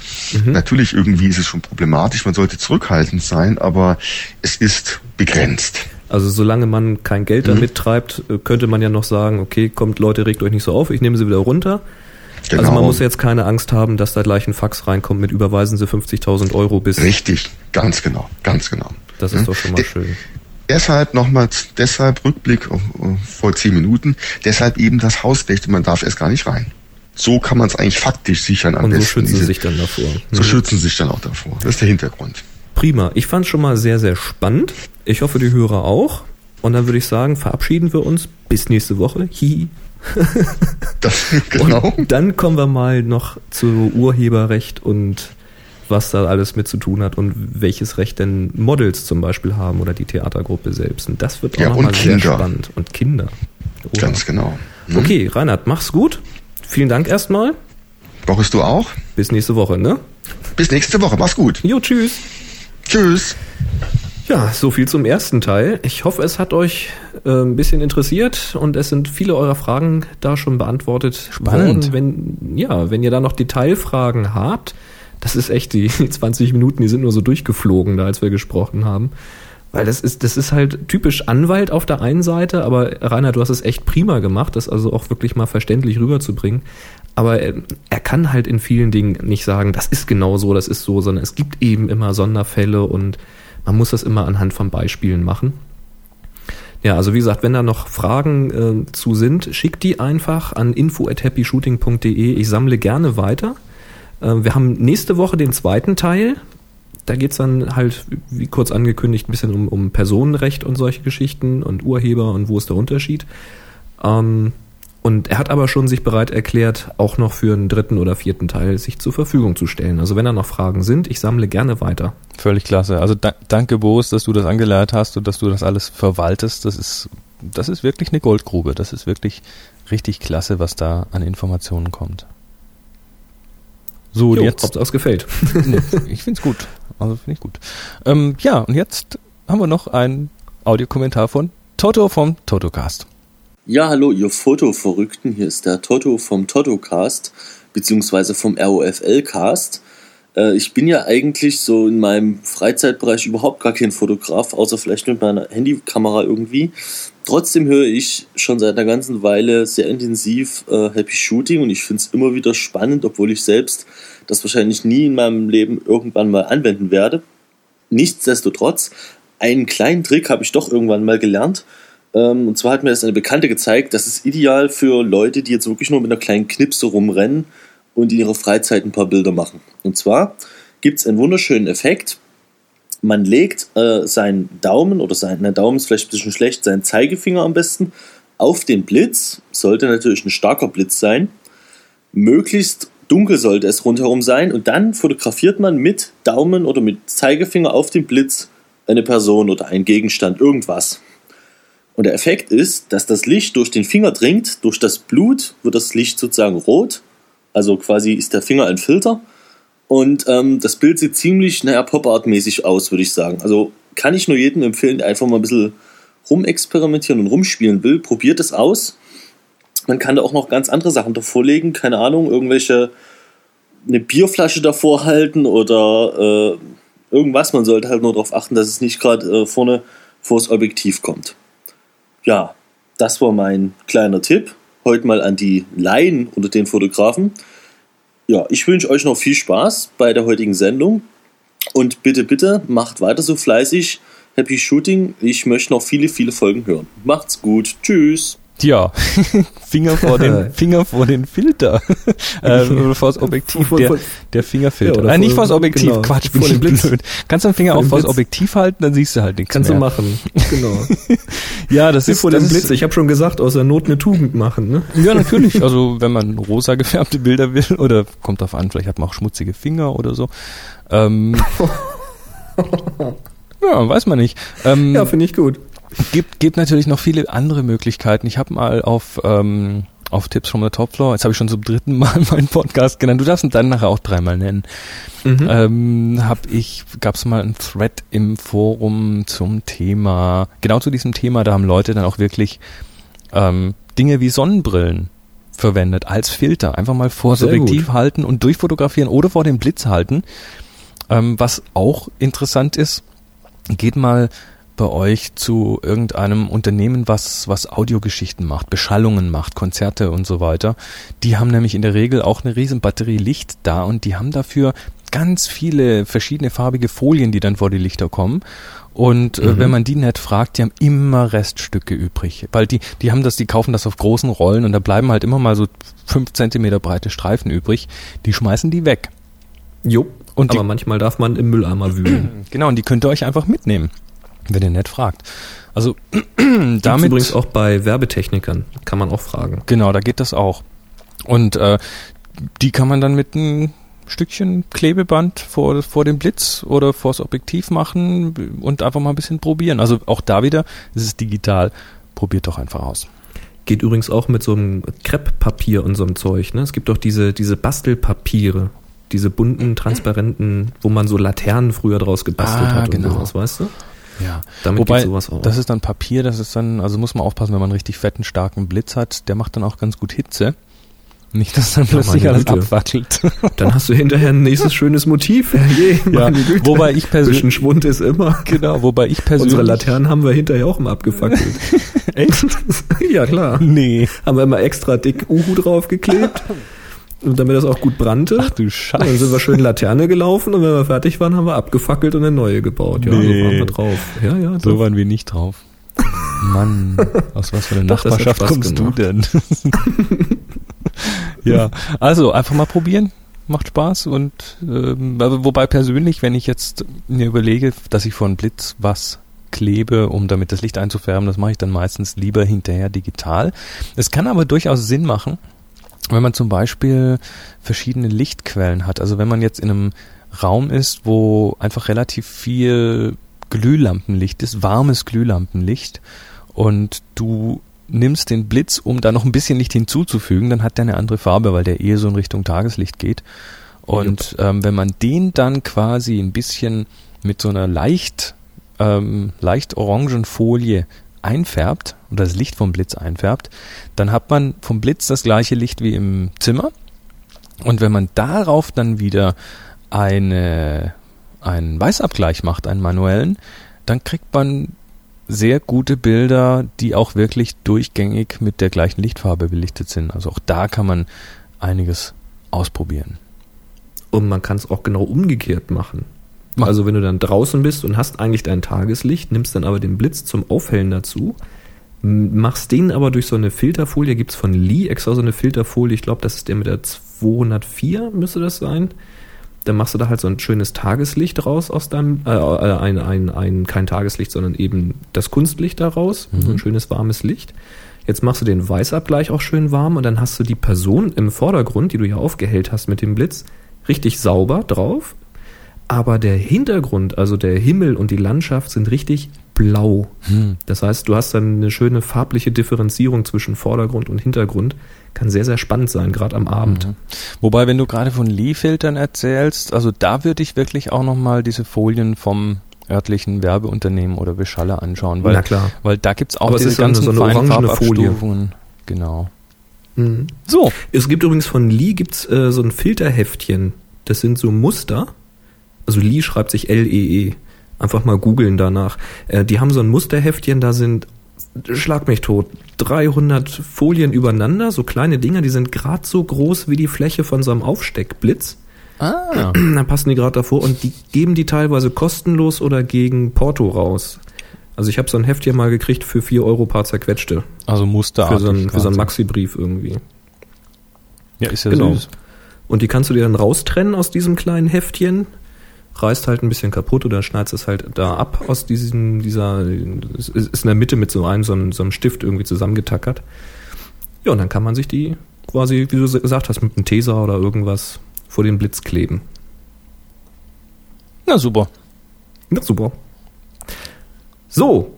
Mhm. Natürlich irgendwie ist es schon problematisch. Man sollte zurückhaltend sein, aber es ist begrenzt. Also solange man kein Geld Mhm. damit treibt, äh, könnte man ja noch sagen, okay, kommt Leute, regt euch nicht so auf, ich nehme sie wieder runter. Genau. Also man muss jetzt keine Angst haben, dass da gleich ein Fax reinkommt mit überweisen Sie 50.000 Euro bis. Richtig, ganz genau, ganz genau. Das ist doch schon mal schön. Deshalb nochmals, deshalb Rückblick vor zehn Minuten, deshalb eben das Hausrecht, man darf erst gar nicht rein. So kann man es eigentlich faktisch sichern am Und so besten. schützen sie sich dann davor. So Mhm. schützen sie sich dann auch davor. Das ist der Hintergrund. Prima. Ich fand schon mal sehr, sehr spannend. Ich hoffe, die Hörer auch. Und dann würde ich sagen, verabschieden wir uns bis nächste Woche. Hihi. Das, genau. Und dann kommen wir mal noch zu Urheberrecht und was da alles mit zu tun hat und welches Recht denn Models zum Beispiel haben oder die Theatergruppe selbst. Und das wird auch Ja, noch und mal sehr spannend. Und Kinder. Oha. Ganz genau. Mhm. Okay, Reinhard, mach's gut. Vielen Dank erstmal. Boris, du auch? Bis nächste Woche, ne? Bis nächste Woche. Mach's gut. Jo, tschüss. Tschüss. Ja, so viel zum ersten Teil. Ich hoffe, es hat euch äh, ein bisschen interessiert und es sind viele eurer Fragen da schon beantwortet Spannend. worden. Wenn, ja, wenn ihr da noch Detailfragen habt, das ist echt, die 20 Minuten, die sind nur so durchgeflogen, da als wir gesprochen haben. Weil das ist, das ist halt typisch Anwalt auf der einen Seite, aber Rainer, du hast es echt prima gemacht, das also auch wirklich mal verständlich rüberzubringen. Aber er, er kann halt in vielen Dingen nicht sagen, das ist genau so, das ist so, sondern es gibt eben immer Sonderfälle und man muss das immer anhand von Beispielen machen. Ja, also wie gesagt, wenn da noch Fragen äh, zu sind, schickt die einfach an info@happyshooting.de. Ich sammle gerne weiter. Äh, wir haben nächste Woche den zweiten Teil. Da geht's dann halt, wie kurz angekündigt, ein bisschen um, um Personenrecht und solche Geschichten und Urheber und wo ist der Unterschied. Ähm, und er hat aber schon sich bereit erklärt, auch noch für einen dritten oder vierten Teil sich zur Verfügung zu stellen. Also wenn da noch Fragen sind, ich sammle gerne weiter. Völlig klasse. Also da, danke Boris, dass du das angeleiert hast und dass du das alles verwaltest. Das ist, das ist wirklich eine Goldgrube. Das ist wirklich richtig klasse, was da an Informationen kommt. So, und Jo, jetzt. Ob es gefällt. Nee, ich find's gut. Also finde ich gut. Ähm, ja, und jetzt haben wir noch einen Audiokommentar von Toto vom Totocast. Ja, hallo, ihr Fotoverrückten. Hier ist der Toto vom Totocast, beziehungsweise vom ROFL-Cast. Äh, ich bin ja eigentlich so in meinem Freizeitbereich überhaupt gar kein Fotograf, außer vielleicht mit meiner Handykamera irgendwie. Trotzdem höre ich schon seit einer ganzen Weile sehr intensiv äh, Happy Shooting und ich finde es immer wieder spannend, obwohl ich selbst das wahrscheinlich nie in meinem Leben irgendwann mal anwenden werde. Nichtsdestotrotz, einen kleinen Trick habe ich doch irgendwann mal gelernt. Ähm, und zwar hat mir das eine Bekannte gezeigt, das ist ideal für Leute, die jetzt wirklich nur mit einer kleinen Knipse rumrennen und in ihrer Freizeit ein paar Bilder machen. Und zwar gibt es einen wunderschönen Effekt. Man legt äh, seinen Daumen oder sein na, Daumen ist vielleicht ein bisschen schlecht, seinen Zeigefinger am besten auf den Blitz. Sollte natürlich ein starker Blitz sein. Möglichst dunkel sollte es rundherum sein und dann fotografiert man mit Daumen oder mit Zeigefinger auf den Blitz eine Person oder einen Gegenstand, irgendwas. Und der Effekt ist, dass das Licht durch den Finger dringt, durch das Blut wird das Licht sozusagen rot, also quasi ist der Finger ein Filter und ähm, das Bild sieht ziemlich, naja, Pop-Art-mäßig aus, würde ich sagen. Also kann ich nur jedem empfehlen, der einfach mal ein bisschen rumexperimentieren und rumspielen will, probiert es aus. Man kann da auch noch ganz andere Sachen davor legen, keine Ahnung, irgendwelche, eine Bierflasche davor halten oder äh, irgendwas. Man sollte halt nur darauf achten, dass es nicht gerade äh, vorne vors Objektiv kommt. Ja, das war mein kleiner Tipp. Heute mal an die Laien unter den Fotografen. Ja, ich wünsche euch noch viel Spaß bei der heutigen Sendung. Und bitte, bitte macht weiter so fleißig. Happy Shooting. Ich möchte noch viele, viele Folgen hören. Macht's gut. Tschüss. Tja, Finger vor den Finger vor den Filter. äh, oder vor das Objektiv, Vor- der, vor- der Fingerfilter. Ja, oder äh, nicht vor- das Objektiv, genau, Quatsch, bin vor ich dem Blitz. blöd. Kannst du den Finger Vor auch vor das. Objektiv halten, dann siehst du halt nichts Kannst mehr. du machen. Genau. Ja, das ist vor das dem ist- Blitz. Ich habe schon gesagt, aus der Not eine Tugend machen. Ne? Ja, natürlich. Also wenn man rosa gefärbte Bilder will oder kommt drauf an, vielleicht hat man auch schmutzige Finger oder so. Ähm, ja, weiß man nicht. Ähm, Ja, finde ich gut. Gibt, gibt natürlich noch viele andere Möglichkeiten. Ich habe mal auf, ähm, auf Tipps from the Top Floor. Jetzt habe ich schon zum dritten Mal meinen Podcast genannt. Du darfst ihn dann nachher auch dreimal nennen. Mhm. Ähm, hab ich, gab es mal einen Thread im Forum zum Thema, genau zu diesem Thema, da haben Leute dann auch wirklich ähm, Dinge wie Sonnenbrillen verwendet als Filter. Einfach mal vor Sehr Subjektiv gut. halten und durchfotografieren oder vor dem Blitz halten. Ähm, was auch interessant ist, geht mal bei euch zu irgendeinem Unternehmen, was, was Audiogeschichten macht, Beschallungen macht, Konzerte und so weiter. Die haben nämlich in der Regel auch eine riesen Batterie Licht da und die haben dafür ganz viele verschiedene farbige Folien, die dann vor die Lichter kommen. Und äh, Mhm. wenn man die nett fragt, die haben immer Reststücke übrig. Weil die, die haben das, die kaufen das auf großen Rollen und da bleiben halt immer mal so fünf Zentimeter breite Streifen übrig. Die schmeißen die weg. Jo. Und die- aber manchmal darf man im Mülleimer wühlen. Genau, und die könnt ihr euch einfach mitnehmen, wenn ihr nett fragt. Also Damit damit übrigens auch bei Werbetechnikern, kann man auch fragen. Genau, da geht das auch. Und äh, die kann man dann mit einem Stückchen Klebeband vor, vor dem Blitz oder vors Objektiv machen und einfach mal ein bisschen probieren. Also auch da wieder, es ist digital, probiert doch einfach aus. Geht übrigens auch mit so einem Krepppapier und so einem Zeug. Ne? Es gibt auch diese, diese Bastelpapiere, diese bunten, transparenten, wo man so Laternen früher draus gebastelt Ah, hat genau. und sowas, weißt du? Ja. Damit Wobei, sowas auch. das ist dann Papier, das ist dann, also muss man aufpassen, wenn man einen richtig fetten, starken Blitz hat, der macht dann auch ganz gut Hitze. Nicht, dass dann Ja, plötzlich meine alles Güte. abfackelt. Dann hast du hinterher ein nächstes schönes Motiv. Herrje, Ja, Güte. wobei ich persönlich- Bisschen Schwund ist immer. genau, wobei ich persönlich... Unsere Laternen haben wir hinterher auch immer abgefackelt. Echt? ja, klar. Nee. Haben wir immer extra dick Uhu draufgeklebt. Und damit das auch gut brannte. Ach du Dann Scheiße. sind wir schön Laterne gelaufen und wenn wir fertig waren, haben wir abgefackelt und eine neue gebaut. Ja, Nee. so waren wir drauf. Ja, ja, So doch. waren wir nicht drauf. Mann, aus was für einer Nachbarschaft kommst gemacht. du denn? ja, also einfach mal probieren. Macht Spaß und ähm, aber wobei persönlich, wenn ich jetzt mir überlege, dass ich vor einen Blitz was klebe, um damit das Licht einzufärben, das mache ich dann meistens lieber hinterher digital. Es kann aber durchaus Sinn machen, wenn man zum Beispiel verschiedene Lichtquellen hat. Also wenn man jetzt in einem Raum ist, wo einfach relativ viel Glühlampenlicht ist, warmes Glühlampenlicht und du nimmst den Blitz, um da noch ein bisschen Licht hinzuzufügen, dann hat der eine andere Farbe, weil der eher so in Richtung Tageslicht geht. Und ähm, wenn man den dann quasi ein bisschen mit so einer leicht, ähm, leicht orangen Folie einfärbt und das Licht vom Blitz einfärbt, dann hat man vom Blitz das gleiche Licht wie im Zimmer. Und wenn man darauf dann wieder eine, einen Weißabgleich macht, einen manuellen, dann kriegt man sehr gute Bilder, die auch wirklich durchgängig mit der gleichen Lichtfarbe belichtet sind. Also auch da kann man einiges ausprobieren. Und man kann es auch genau umgekehrt machen. Also wenn du dann draußen bist und hast eigentlich dein Tageslicht, nimmst dann aber den Blitz zum Aufhellen dazu, machst den aber durch so eine Filterfolie, gibt's von Lee extra so eine Filterfolie, ich glaube, das ist der mit der 204, müsste das sein. Dann machst du da halt so ein schönes Tageslicht raus aus deinem, äh, äh, ein, ein, ein, kein Tageslicht, sondern eben das Kunstlicht daraus, so ein schönes warmes Licht. Jetzt machst du den Weißabgleich auch schön warm und dann hast du die Person im Vordergrund, die du ja aufgehellt hast mit dem Blitz, richtig sauber drauf. Aber der Hintergrund, also der Himmel und die Landschaft sind richtig blau. Das heißt, du hast dann eine schöne farbliche Differenzierung zwischen Vordergrund und Hintergrund. Kann sehr, sehr spannend sein, gerade am Abend. Mhm. Wobei, wenn du gerade von Lee-Filtern erzählst, also da würde ich wirklich auch nochmal diese Folien vom örtlichen Werbeunternehmen oder Beschaller anschauen, weil, Na klar. weil da gibt's auch Aber es diese ist so eine- ganzen so eine feinen. Farbabstufungen. Genau. Mhm. So. Es gibt übrigens von Lee gibt's äh, so ein Filterheftchen. Das sind so Muster. Also Lee schreibt sich L-E-E. Einfach mal googeln danach. Äh, die haben so ein Musterheftchen, da sind, schlag mich tot, 300 Folien übereinander, so kleine Dinger, die sind gerade so groß wie die Fläche von so einem Aufsteckblitz. Ah. Dann passen die gerade davor und die geben die teilweise kostenlos oder gegen Porto raus. Also ich habe so ein Heftchen mal gekriegt für 4 Euro paar zerquetschte. Also Musterartig. Für so einen, für so einen. Maxi-Brief irgendwie. Ja, ist ja Genau. süß. Und die kannst du dir dann raustrennen aus diesem kleinen Heftchen, reißt halt ein bisschen kaputt oder schneidest es halt da ab aus diesem, dieser, es ist in der Mitte mit so einem, so einem, so einem Stift irgendwie zusammengetackert. Ja, und dann kann man sich die quasi, wie du gesagt hast, mit einem Teser oder irgendwas vor den Blitz kleben. Na super. Ja, super. So.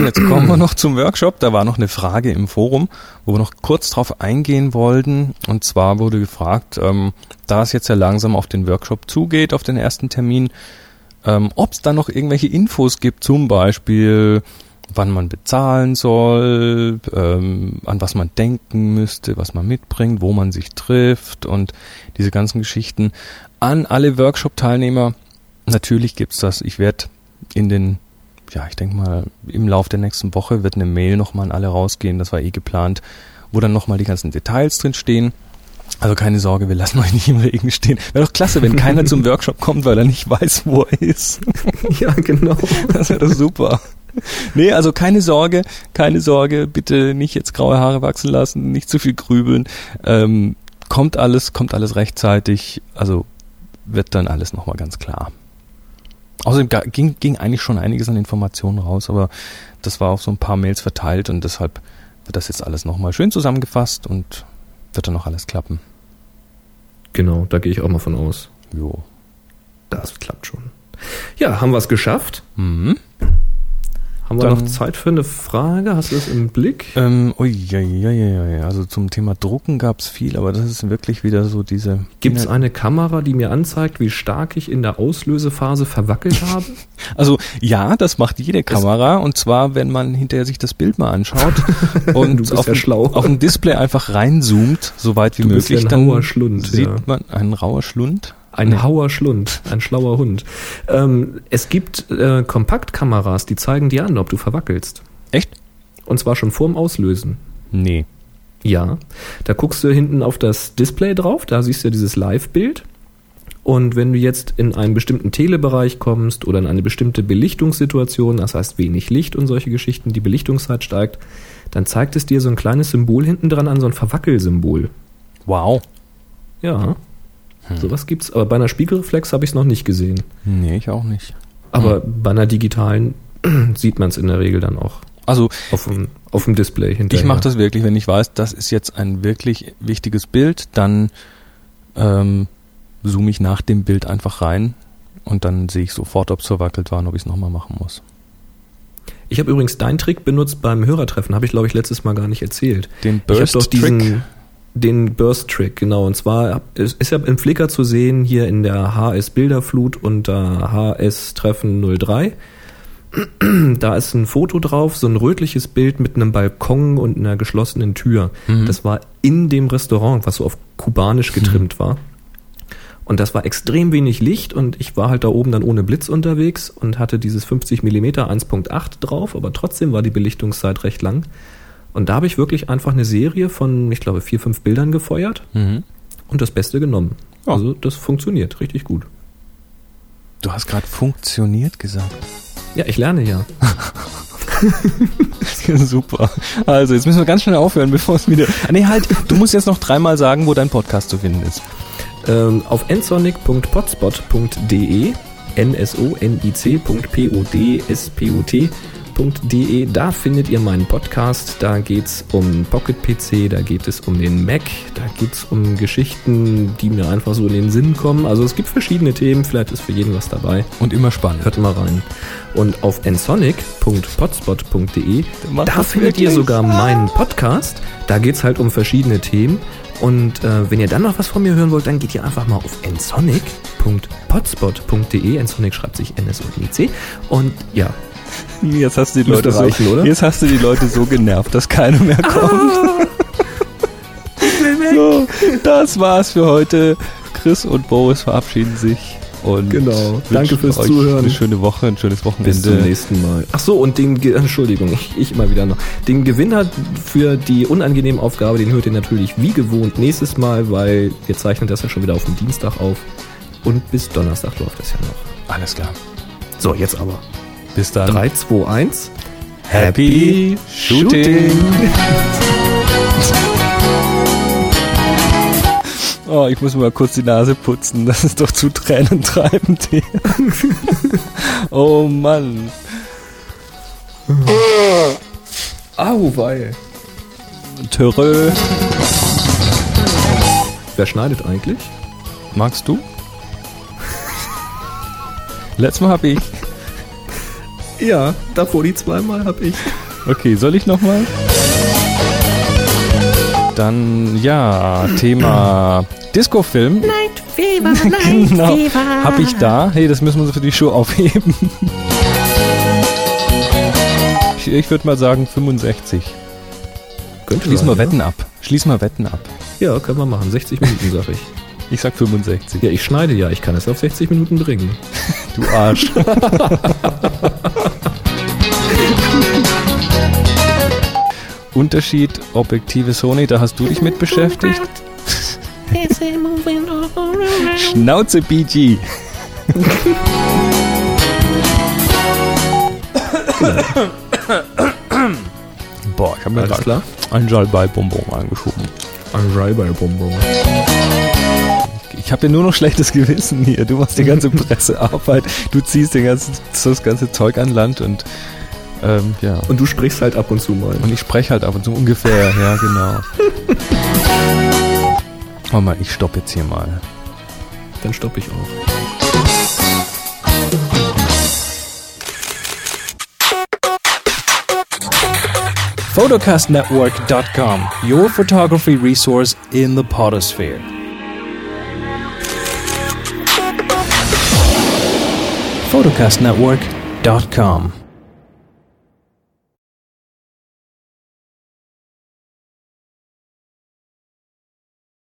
Und jetzt kommen wir noch zum Workshop. Da war noch eine Frage im Forum, wo wir noch kurz drauf eingehen wollten. Und zwar wurde gefragt, ähm, da es jetzt ja langsam auf den Workshop zugeht, auf den ersten Termin, ähm, ob es da noch irgendwelche Infos gibt, zum Beispiel wann man bezahlen soll, ähm, an was man denken müsste, was man mitbringt, wo man sich trifft und diese ganzen Geschichten. An alle Workshop-Teilnehmer, natürlich gibt's das. Ich werde in den, ja, ich denke mal, im Lauf der nächsten Woche wird eine Mail nochmal an alle rausgehen, das war eh geplant, wo dann nochmal die ganzen Details drin stehen. Also keine Sorge, wir lassen euch nicht im Regen stehen. Wäre doch klasse, wenn keiner zum Workshop kommt, weil er nicht weiß, wo er ist. ja, genau. Das wäre doch super. Nee, also keine Sorge, keine Sorge, bitte nicht jetzt graue Haare wachsen lassen, nicht zu viel grübeln. Ähm, kommt alles, kommt alles rechtzeitig, also wird dann alles nochmal ganz klar. Außerdem ging, ging eigentlich schon einiges an Informationen raus, aber das war auf so ein paar Mails verteilt und deshalb wird das jetzt alles nochmal schön zusammengefasst und wird dann noch alles klappen. Genau, da gehe ich auch mal von aus. Jo. Das klappt schon. Ja, haben wir es geschafft? Mhm. Haben wir Dann- noch Zeit für eine Frage? Hast du das im Blick? Ähm, ui, ja, ja, ja, ja. Also zum Thema Drucken gab's viel, aber das ist wirklich wieder so diese. Gibt es eine Kamera, die mir anzeigt, wie stark ich in der Auslösephase verwackelt habe? Also ja, das macht jede Kamera und zwar, wenn man hinterher sich das Bild mal anschaut und bist auf, ja ein, auf ein Display einfach reinzoomt, so weit wie Du bist möglich, ja ein dann rauer Schlund, sieht ja. man einen rauer Schlund. Ein Nee. hauer Schlund, ein schlauer Hund. Ähm, es gibt äh, Kompaktkameras, die zeigen dir an, ob du verwackelst. Echt? Und zwar schon vorm Auslösen. Nee. Ja, da guckst du hinten auf das Display drauf, da siehst du dieses Live-Bild. Und wenn du jetzt in einen bestimmten Telebereich kommst oder in eine bestimmte Belichtungssituation, das heißt wenig Licht und solche Geschichten, die Belichtungszeit steigt, dann zeigt es dir so ein kleines Symbol hinten dran an, so ein Verwackelsymbol. Wow. Ja, sowas gibt's. Aber bei einer Spiegelreflex habe ich es noch nicht gesehen. Nee, ich auch nicht. Aber bei einer digitalen sieht man es in der Regel dann auch Also auf dem, auf dem Display hinterher. ich mache das wirklich, wenn ich weiß, das ist jetzt ein wirklich wichtiges Bild, dann ähm, zoome ich nach dem Bild einfach rein und dann sehe ich sofort, ob es verwackelt war und ob ich es nochmal machen muss. Ich habe übrigens deinen Trick benutzt beim Hörertreffen, habe ich glaube ich letztes Mal gar nicht erzählt. Den Burst-Trick? Den Burst Trick, genau. Und zwar ist ja im Flickr zu sehen hier in der HS Bilderflut unter HS Treffen 03. Da ist ein Foto drauf, so ein rötliches Bild mit einem Balkon und einer geschlossenen Tür. Mhm. Das war in dem Restaurant, was so auf kubanisch getrimmt war. Und das war extrem wenig Licht und ich war halt da oben dann ohne Blitz unterwegs und hatte dieses 50 mm 1.8 drauf, aber trotzdem war die Belichtungszeit recht lang. Und da habe ich wirklich einfach eine Serie von, ich glaube, vier, fünf Bildern gefeuert Mhm. und das Beste genommen. Ja. Also das funktioniert richtig gut. Du hast gerade funktioniert gesagt. Ja, ich lerne ja. Super. Also, jetzt müssen wir ganz schnell aufhören, bevor es wieder. Ah, nee, halt, du musst jetzt noch dreimal sagen, wo dein Podcast zu finden ist. Ähm, auf nsonic.potspot.de nsonic.podspot.de Da findet ihr meinen Podcast. Da geht's um Pocket PC, da geht es um den Mac, da geht's um Geschichten, die mir einfach so in den Sinn kommen. Also es gibt verschiedene Themen, vielleicht ist für jeden was dabei. Und immer spannend. Hört mal rein. Und auf nsonic.potspot.de, da findet ihr sogar meinen Podcast. Da geht's halt um verschiedene Themen. Und äh, wenn ihr dann noch was von mir hören wollt, dann geht ihr einfach mal auf nsonic.potspot.de. Nsonic schreibt sich N-S-O-N-I-C. Und ja, Jetzt hast du die Leute so, reichen, oder? jetzt hast du die Leute so genervt, dass keiner mehr kommt. so, das war's für heute. Chris und Boris verabschieden sich und Genau. Danke fürs euch Zuhören. Eine schöne Woche, ein schönes Wochenende. bis zum nächsten Mal. Ach so, und den, Ge- Entschuldigung, ich, ich immer wieder noch. Den Gewinner für die unangenehme Aufgabe, den hört ihr natürlich wie gewohnt nächstes Mal, weil wir zeichnen das ja schon wieder auf den Dienstag auf. Und bis Donnerstag läuft das ja noch. Alles klar. So, jetzt aber. Bis dann. 3, 2, 1. Happy Shooting. Oh, ich muss mal kurz die Nase putzen. Das ist doch zu tränentreibend hier. oh Mann. Au, weil. Törö. Wer schneidet eigentlich? Magst du? Letztes Mal habe ich. Ja, davor die zweimal hab ich. Okay, soll ich nochmal? Dann, ja, Thema Disco-Film. Night Fever, Night genau, Fever. hab ich da. Hey, das müssen wir so für die Show aufheben. ich ich würde mal sagen 65. Könnte Schließ sein, mal ja. Wetten ab. Schließ mal Wetten ab. Ja, können wir machen. 60 Minuten, sag ich. Ich sag 65. Ja, ich schneide ja. Ich kann es auf 60 Minuten bringen. Du Arsch. Unterschied Objektive Sony, da hast du dich mit beschäftigt. Schnauze BG. Boah, ich habe mir gerade ein Salbei-Bonbon eingeschoben. Ein Rai-Bai-Bonbon. Ich habe ja nur noch schlechtes Gewissen hier. Du machst die ganze Pressearbeit, du ziehst den ganzen, das ganze Zeug an Land und ähm, ja. Und du sprichst halt ab und zu mal. Und ich spreche halt ab und zu ungefähr, ja genau. Warte mal, ich stopp jetzt hier mal. Dann stopp ich auch. photocastnetwork.com, your photography resource in the potosphere. photocastnetwork.com